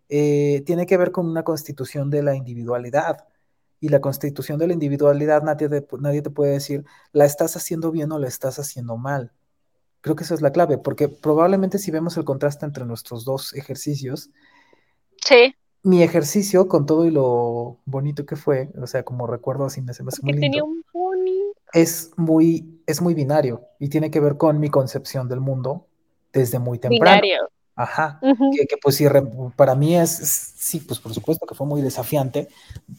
eh, tiene que ver con una constitución de la individualidad. Y la constitución de la individualidad, nadie, nadie te puede decir, la estás haciendo bien o la estás haciendo mal. Creo que esa es la clave, porque probablemente si vemos el contraste entre nuestros dos ejercicios, sí. mi ejercicio, con todo y lo bonito que fue, o sea, como recuerdo así, me, hace muy lindo, un es muy, es muy binario y tiene que ver con mi concepción del mundo desde muy temprano. Binario. Ajá, que, pues sí, para mí es, sí, pues por supuesto que fue muy desafiante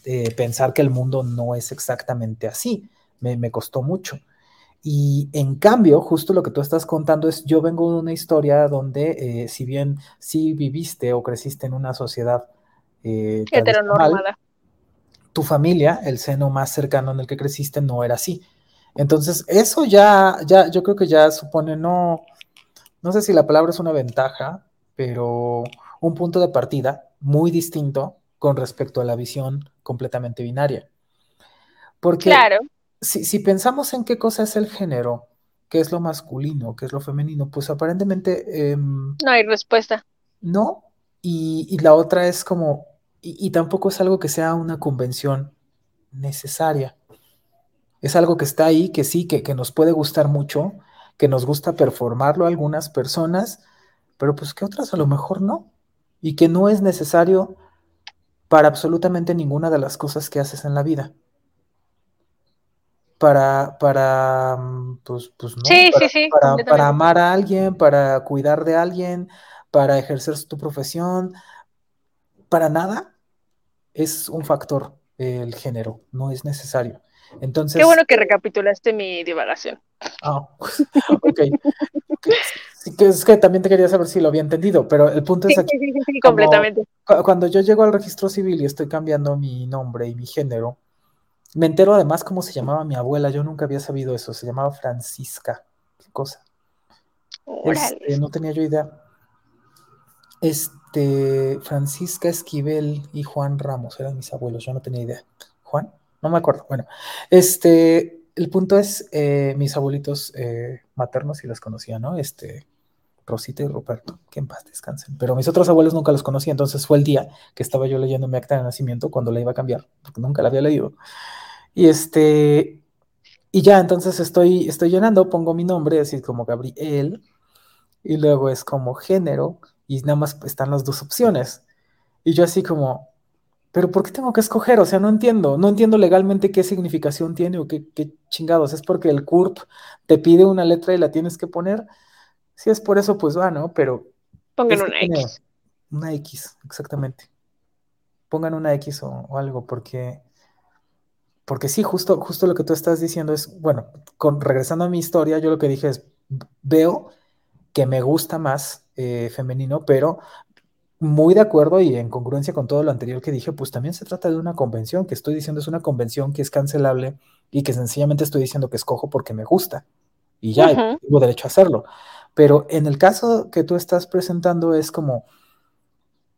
eh, pensar que el mundo no es exactamente así, me, me, costó mucho. Y en cambio, justo lo que tú estás contando es, yo vengo de una historia donde eh, si bien sí viviste o creciste en una sociedad eh, heteronormada, tu familia, el seno más cercano en el que creciste, no era así. Entonces, eso ya, ya, yo creo que ya supone, no, no sé si la palabra es una ventaja, pero un punto de partida muy distinto con respecto a la visión completamente binaria. Porque claro. si, pensamos en qué cosa es el género, qué es lo masculino, qué es lo femenino, pues aparentemente... Em, no hay respuesta. No, y, la otra es como, y, tampoco es algo que sea una convención necesaria. Es algo que está ahí, que sí, que, que nos puede gustar mucho, que nos gusta performarlo a algunas personas, pero pues que otras a lo mejor no, y que no es necesario para absolutamente ninguna de las cosas que haces en la vida. Para, para, mm, pues, pues no, sí, para, sí, sí, para, amar a alguien, para cuidar de alguien, para ejercer tu profesión, para nada es un factor el género, no es necesario. Entonces, Qué bueno que recapitulaste mi divagación. Ah, ok. que es que también te quería saber si lo había entendido, pero el punto es aquí. Sí, sí, sí, completamente. Cuando yo llego al registro civil y estoy cambiando mi nombre y mi género, me entero además cómo se llamaba mi abuela. Yo nunca había sabido eso. Se llamaba Francisca. ¿Qué cosa? Este, no tenía yo idea. Este, Francisca Esquivel y Juan Ramos eran mis abuelos. Yo no tenía idea. ¿Juan? No me acuerdo. Bueno, este, el punto es, eh, mis abuelitos eh, maternos sí los conocía, ¿no? Este, Rosita y Ruperto, que en paz descansen. Pero mis otros abuelos nunca los conocía, entonces fue el día que estaba yo leyendo mi acta de nacimiento cuando la iba a cambiar, porque nunca la había leído. Y este, y ya, entonces estoy, estoy llenando, pongo mi nombre, así como Gabriel, y luego es como género, y nada más están las dos opciones. Y yo así como, pero ¿por qué tengo que escoger? O sea, no entiendo, no entiendo legalmente qué significación tiene o qué, chingados. Es porque el CURP te pide una letra y la tienes que poner. Si es por eso, pues va, ¿no? Pero... Pongan una X. Una X, exactamente. Pongan una X o, algo, porque... Porque sí, justo, justo lo que tú estás diciendo es, bueno, con, regresando a mi historia, yo lo que dije es, veo que me gusta más eh, femenino, pero muy de acuerdo y en congruencia con todo lo anterior que dije, pues también se trata de una convención, que estoy diciendo es una convención que es cancelable y que sencillamente estoy diciendo que escojo porque me gusta y ya tengo derecho a hacerlo. Pero en el caso que tú estás presentando es como,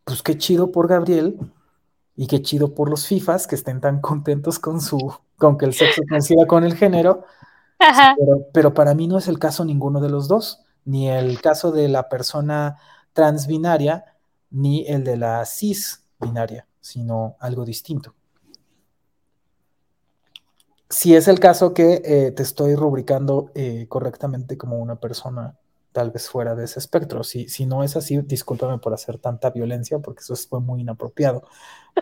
pues qué chido por Gabriel y qué chido por los FIFAs que estén tan contentos con su, con que el sexo coincida con el género. Pero, pero para mí no es el caso ninguno de los dos, ni el caso de la persona transbinaria, ni el de la cis binaria, sino algo distinto. Si es el caso que eh, te estoy rubricando eh, correctamente como una persona tal vez fuera de ese espectro. Si, si no es así, discúlpame por hacer tanta violencia, porque eso fue muy inapropiado,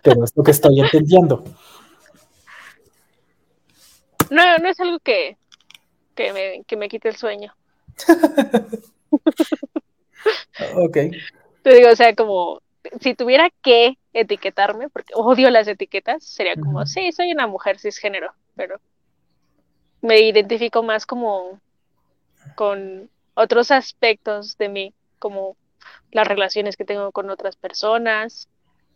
pero es lo que estoy entendiendo. No, no es algo que, que, me, que me quite el sueño. ok. Te digo, o sea, como si tuviera que etiquetarme, porque odio las etiquetas, sería como, sí, soy una mujer cisgénero, pero me identifico más como con otros aspectos de mí, como las relaciones que tengo con otras personas,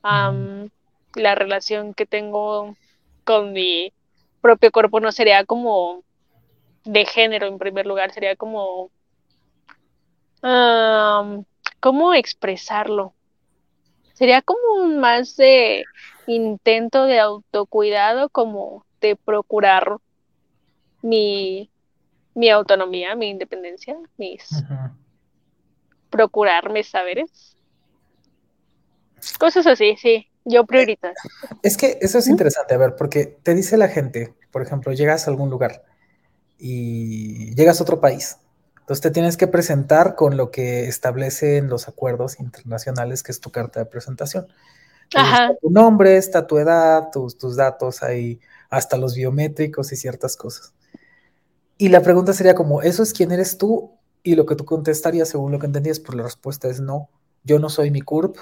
la relación que tengo con mi propio cuerpo no sería como de género en primer lugar, sería como ¿cómo expresarlo? Sería como más de intento de autocuidado, como de procurar mi, mi autonomía, mi independencia, mis procurar mis saberes. Cosas así, sí. Yo priorizo. Es que eso es interesante, a ver, porque te dice la gente, por ejemplo, llegas a algún lugar y llegas a otro país. Entonces te tienes que presentar con lo que establecen los acuerdos internacionales, que es tu carta de presentación. Ajá. tu nombre, está tu edad, tus, tus datos ahí, hasta los biométricos y ciertas cosas. Y la pregunta sería como, ¿eso es quién eres tú? Y lo que tú contestarías, según lo que entendías, por pues la respuesta es no, yo no soy mi CURP,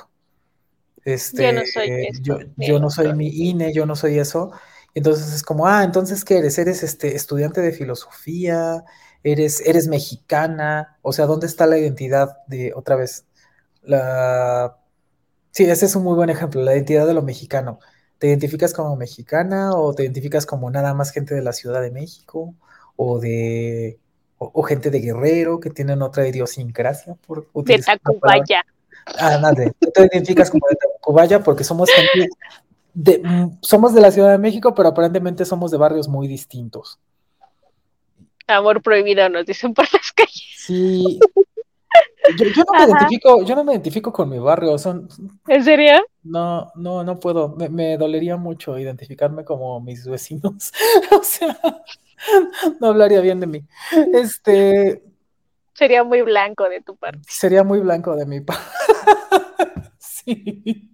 este, yo no soy, yo, no soy mi INE, yo no soy eso. Entonces es como, ah, entonces ¿qué eres? ¿Eres este, estudiante de filosofía? ¿Eres, ¿Eres mexicana? O sea, ¿dónde está la identidad de, otra vez, la... Sí, ese es un muy buen ejemplo, la identidad de lo mexicano. ¿Te identificas como mexicana o te identificas como nada más gente de la Ciudad de México o de o, gente de Guerrero que tienen otra idiosincrasia por de Tacubaya. Ah, nadie. Tú te identificas como de Tacubaya porque somos gente de, somos de la Ciudad de México, pero aparentemente somos de barrios muy distintos. Amor prohibido, nos dicen por las calles. Sí. Yo, no me identifico, yo no me identifico con mi barrio. Son, ¿En serio? No, no, no puedo. Me, me dolería mucho identificarme como mis vecinos. o sea, no hablaría bien de mí. Este. Sería muy blanco de tu parte. Sería muy blanco de mi parte. sí.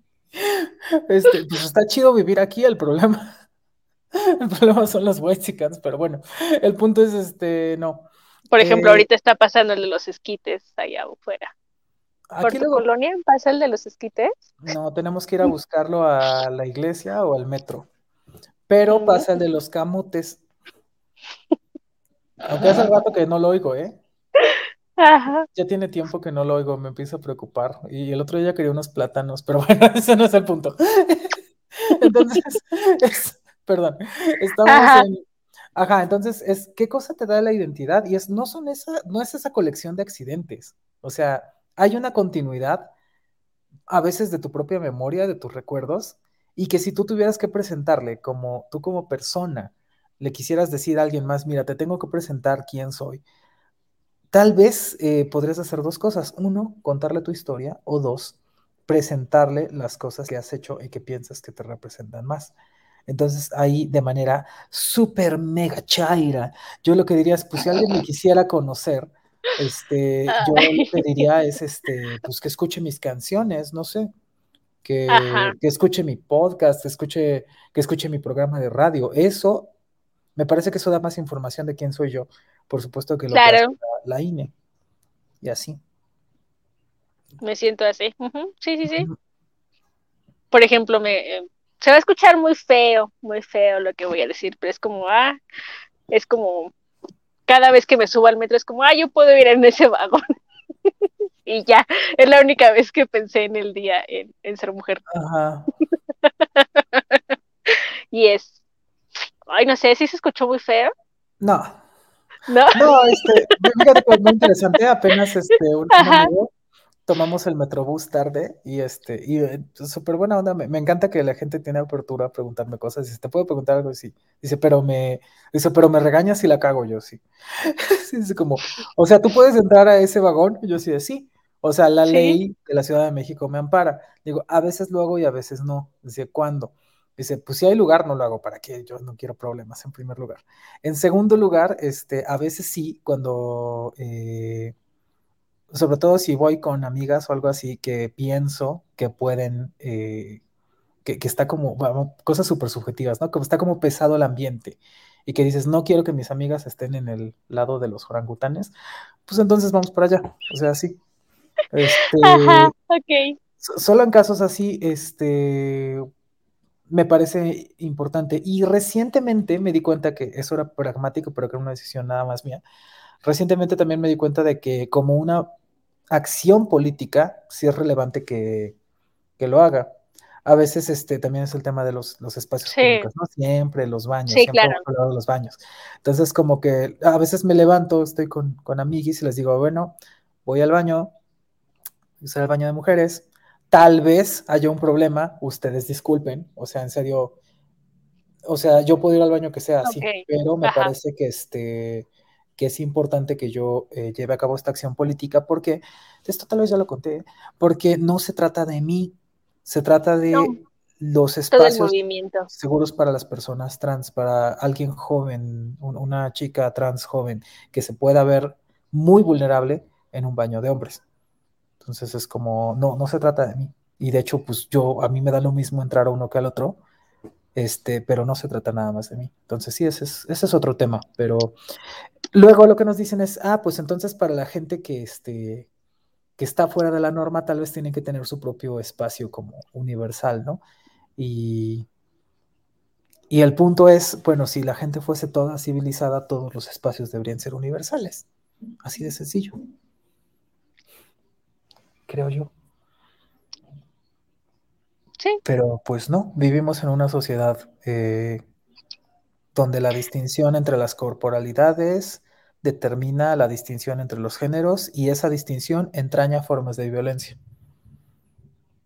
Este, pues está chido vivir aquí, el problema. El problema son los chickens, pero bueno, el punto es este, no. Por ejemplo, eh, ahorita está pasando el de los esquites allá afuera. ¿Por tu colonia pasa el de los esquites? No, tenemos que ir a buscarlo a la iglesia o al metro. Pero pasa el de los camotes. Aunque hace rato que no lo oigo, ¿eh? Ya tiene tiempo que no lo oigo, me empiezo a preocupar. Y el otro día quería unos plátanos, pero bueno, ese no es el punto. Entonces, perdón, estamos Ajá. en. Ajá, entonces es qué cosa te da la identidad y es no son esa no es esa colección de accidentes. O sea, hay una continuidad a veces de tu propia memoria, de tus recuerdos y que si tú tuvieras que presentarle como tú como persona le quisieras decir a alguien más, mira, te tengo que presentar quién soy Tal vez eh, podrías hacer dos cosas. Uno, contarle tu historia. O dos, presentarle las cosas que has hecho y que piensas que te representan más. Entonces ahí de manera súper mega chaira, yo lo que diría es, pues si alguien me quisiera conocer, este, yo lo que diría es, este, pues que escuche mis canciones, no sé, que, que, escuche mi podcast, que escuche, que escuche mi programa de radio. Eso, me parece que eso da más información de quién soy yo por supuesto que lo claro. la, INE. Y así. Me siento así. Sí, sí, sí. Por ejemplo, me eh, se va a escuchar muy feo, muy feo lo que voy a decir, pero es como, ah, es como, cada vez que me subo al metro es como, ah, yo puedo ir en ese vagón. y ya, es la única vez que pensé en el día en, en ser mujer. Ajá. y es, ay, no sé, si se escuchó muy feo. No. No, este, fíjate que es muy interesante, apenas este, un, amigo tomamos el Metrobús tarde y este, y eh, súper buena onda, me, encanta que la gente tiene apertura a preguntarme cosas, dice, ¿te puedo preguntar algo? Sí, dice, pero me, dice, pero me regañas si la cago yo, sí. dice como, o sea, ¿tú puedes entrar a ese vagón? Y yo sí, sí, o sea, la ley de la Ciudad de México me ampara. Digo, a veces lo hago y a veces no, dice, ¿cuándo? Dice, pues si hay lugar, no lo hago. ¿Para qué? Yo no quiero problemas, en primer lugar. En segundo lugar, este, a veces sí, cuando, eh, sobre todo si voy con amigas o algo así, que pienso que pueden, eh, que, está como, cosas súper subjetivas, ¿no? Como está como pesado el ambiente y que dices, no quiero que mis amigas estén en el lado de los orangutanes, pues entonces vamos para allá. O sea, sí. Este, Ajá, ok. Solo en casos así, este, me parece importante. Y recientemente me di cuenta que eso era pragmático, pero que era una decisión nada más mía. Recientemente también me di cuenta de que como una acción política, sí es relevante que, lo haga. A veces este también es el tema de los, espacios públicos, ¿no? Siempre los baños, sí, siempre claro. los baños. Entonces, como que a veces me levanto, estoy con, con amiguis y les digo, bueno, voy al baño, voy al baño de mujeres, Tal vez haya un problema, ustedes disculpen, o sea, en serio, o sea, yo puedo ir al baño que sea así, pero me parece que este que es importante que yo eh, lleve a cabo esta acción política porque esto tal vez ya lo conté, porque no se trata de mí, Se trata de los espacios seguros para las personas trans, para alguien joven, una chica trans joven, que se pueda ver muy vulnerable en un baño de hombres. Entonces es como, no, no se trata de mí. Y de hecho, pues yo, a mí me da lo mismo entrar a uno que al otro, este, pero no se trata nada más de mí. Entonces sí, ese es, ese es otro tema, pero luego lo que nos dicen es, ah, pues entonces para la gente que, este, que está fuera de la norma, tal vez tienen que tener su propio espacio como universal, ¿no? Y, y el punto es, bueno, si la gente fuese toda civilizada, todos los espacios deberían ser universales. Así de sencillo. Creo yo. Sí. Pero pues no, vivimos en una sociedad eh, donde la distinción entre las corporalidades determina la distinción entre los géneros y esa distinción entraña formas de violencia.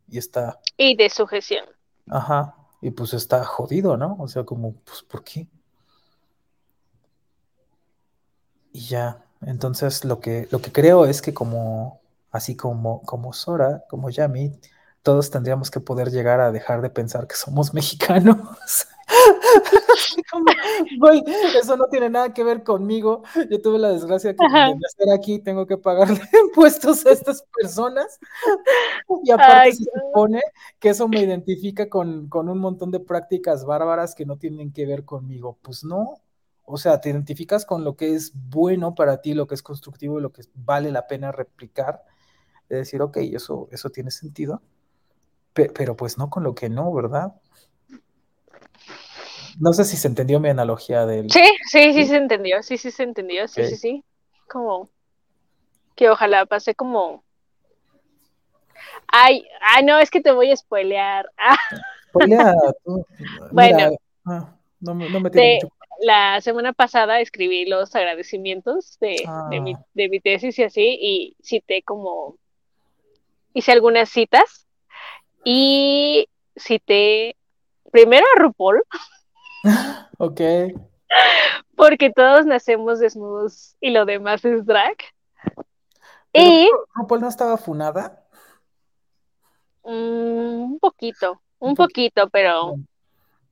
Y está... Y de sujeción. Ajá, y pues está jodido, ¿no? O sea, como, pues, ¿por qué? Y ya, entonces lo que, lo que creo es que como, así como, como Sora, como Yami, todos tendríamos que poder llegar a dejar de pensar que somos mexicanos. eso no tiene nada que ver conmigo. Yo tuve la desgracia que de estar aquí tengo que pagarle impuestos a estas personas. Y aparte se supone que eso me identifica con, con un montón de prácticas bárbaras que no tienen que ver conmigo. Pues no. O sea, te identificas con lo que es bueno para ti, lo que es constructivo y lo que vale la pena replicar. De decir, ok, eso, eso tiene sentido. Pero pues no con lo que no, ¿verdad? No sé si se entendió mi analogía del. Sí, sí, sí, se entendió. Sí, sí se entendió. Sí, sí, sí. Como que ojalá pase como. Ay, ay, no, es que te voy a spoilear. Spoilea bueno, ah, no, no, me tiene mucho... La semana pasada escribí los agradecimientos de, de, mi, ah. de mi tesis y así, y cité como. Hice algunas citas y cité primero a RuPaul. ok. Porque todos nacemos desnudos y lo demás es drag. y ¿RuPaul no estaba funada? Mm, un poquito, un, poquito, pero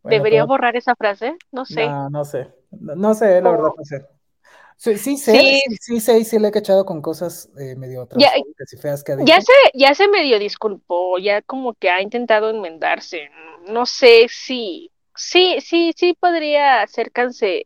¿debería borrar esa frase? No sé. No, no sé. No, sé, la verdad, no sé. Sí, sí sé, sí, sí, sí, sí, le he cachado con cosas eh, medio otras ya, feas que ha Ya se, ya se medio disculpó, ya como que ha intentado enmendarse. No sé si Sí, sí, sí podría ser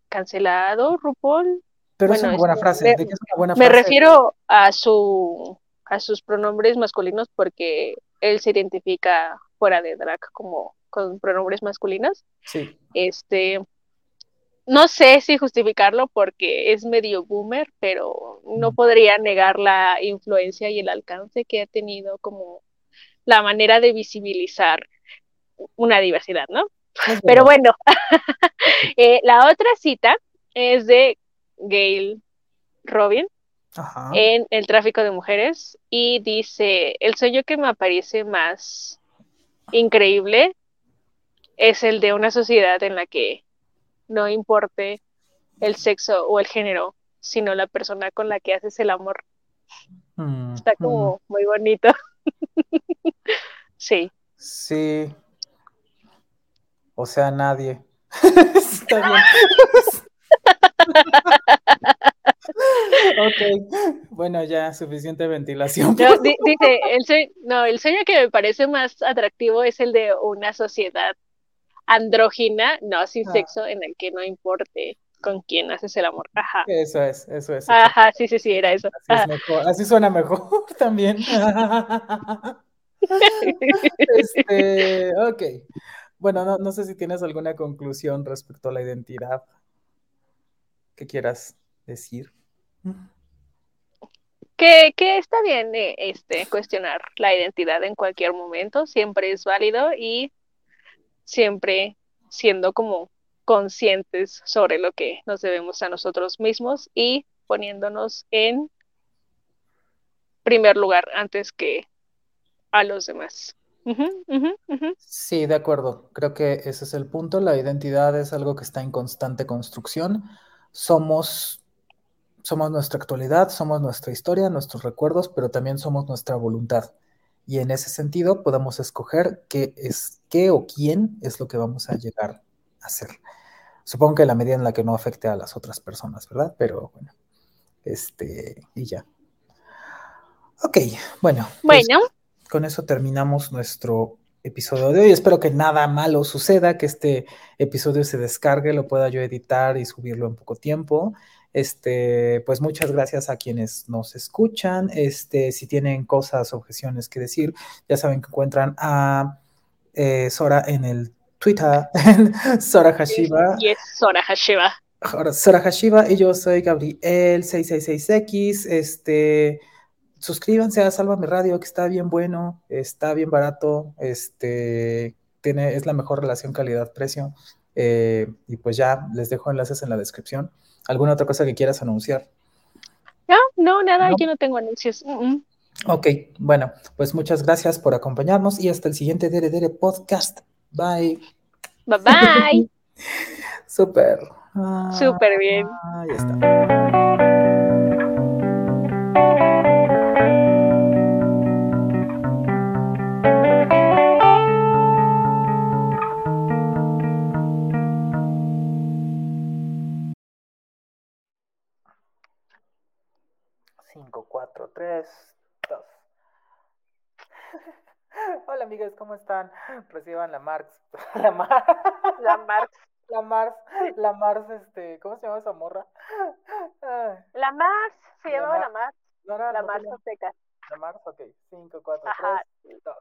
cancelado, RuPaul. Pero es una buena frase. Me, es una buena me refiero a su a sus pronombres masculinos porque él se identifica fuera de drag como con pronombres masculinos. Sí. Este, no sé si justificarlo porque es medio boomer, pero no podría negar la influencia y el alcance que ha tenido como la manera de visibilizar una diversidad, ¿no? Pero bueno, eh, la otra cita es de Gail Robin en El tráfico de mujeres y dice, el sueño que me parece más increíble es el de una sociedad en la que no importe el sexo o el género, sino la persona con la que haces el amor. Mm, Está como mm. muy bonito. sí. Sí, o sea, nadie. Está bien. ok, bueno, ya suficiente ventilación. dice, el sueño, no, el sueño que me parece más atractivo es el de una sociedad andrógina, no sin ah. sexo, en el que no importe con quién haces el amor. Ajá. Eso es, eso es. Ajá, sí, sí, sí, era eso. Así, mejor, así suena mejor también. este, ok. Bueno, no, sé si tienes alguna conclusión respecto a la identidad que quieras decir. Que, está bien eh, este, cuestionar la identidad en cualquier momento, siempre es válido y siempre siendo como conscientes sobre lo que nos debemos a nosotros mismos y poniéndonos en primer lugar antes que a los demás. Sí, de acuerdo. Creo que ese es el punto. La identidad es algo que está en constante construcción. Somos, somos nuestra actualidad, somos nuestra historia, nuestros recuerdos, pero también somos nuestra voluntad. Y en ese sentido podemos escoger qué es qué o quién es lo que vamos a llegar a hacer. Supongo que la medida en la que no afecte a las otras personas, ¿verdad? Pero bueno, este, y ya. Ok, bueno. Pues bueno. con eso terminamos nuestro episodio de hoy. Espero que nada malo suceda, que este episodio se descargue, lo pueda yo editar y subirlo en poco tiempo. Este, pues muchas gracias a quienes nos escuchan. Este, si tienen cosas, objeciones que decir, ya saben que encuentran a eh, Sora en el Twitter, Sora Hashiba. Y es Sora Hashiba. Sora Hashiba y yo soy Gabriel666X. Este, suscríbanse a Sálvame Radio, que está bien bueno, está bien barato, este, tiene, es la mejor relación calidad-precio. Eh, y pues ya les dejo enlaces en la descripción. ¿Alguna otra cosa que quieras anunciar? No, no, nada, yo no tengo anuncios. Ok, bueno, pues muchas gracias por acompañarnos y hasta el siguiente Dere Dere Podcast. Bye. Bye bye. Súper. Súper bien. Ahí está. Hola amigas, ¿cómo están? Reciban la Marx. La Marx. La Marx. La Mars, la Mars, este, ¿cómo se llama esa morra? La Mars, se llamaba la Mars. la Mars Azteca. La Mars, ok. 5, 4, 3, 2.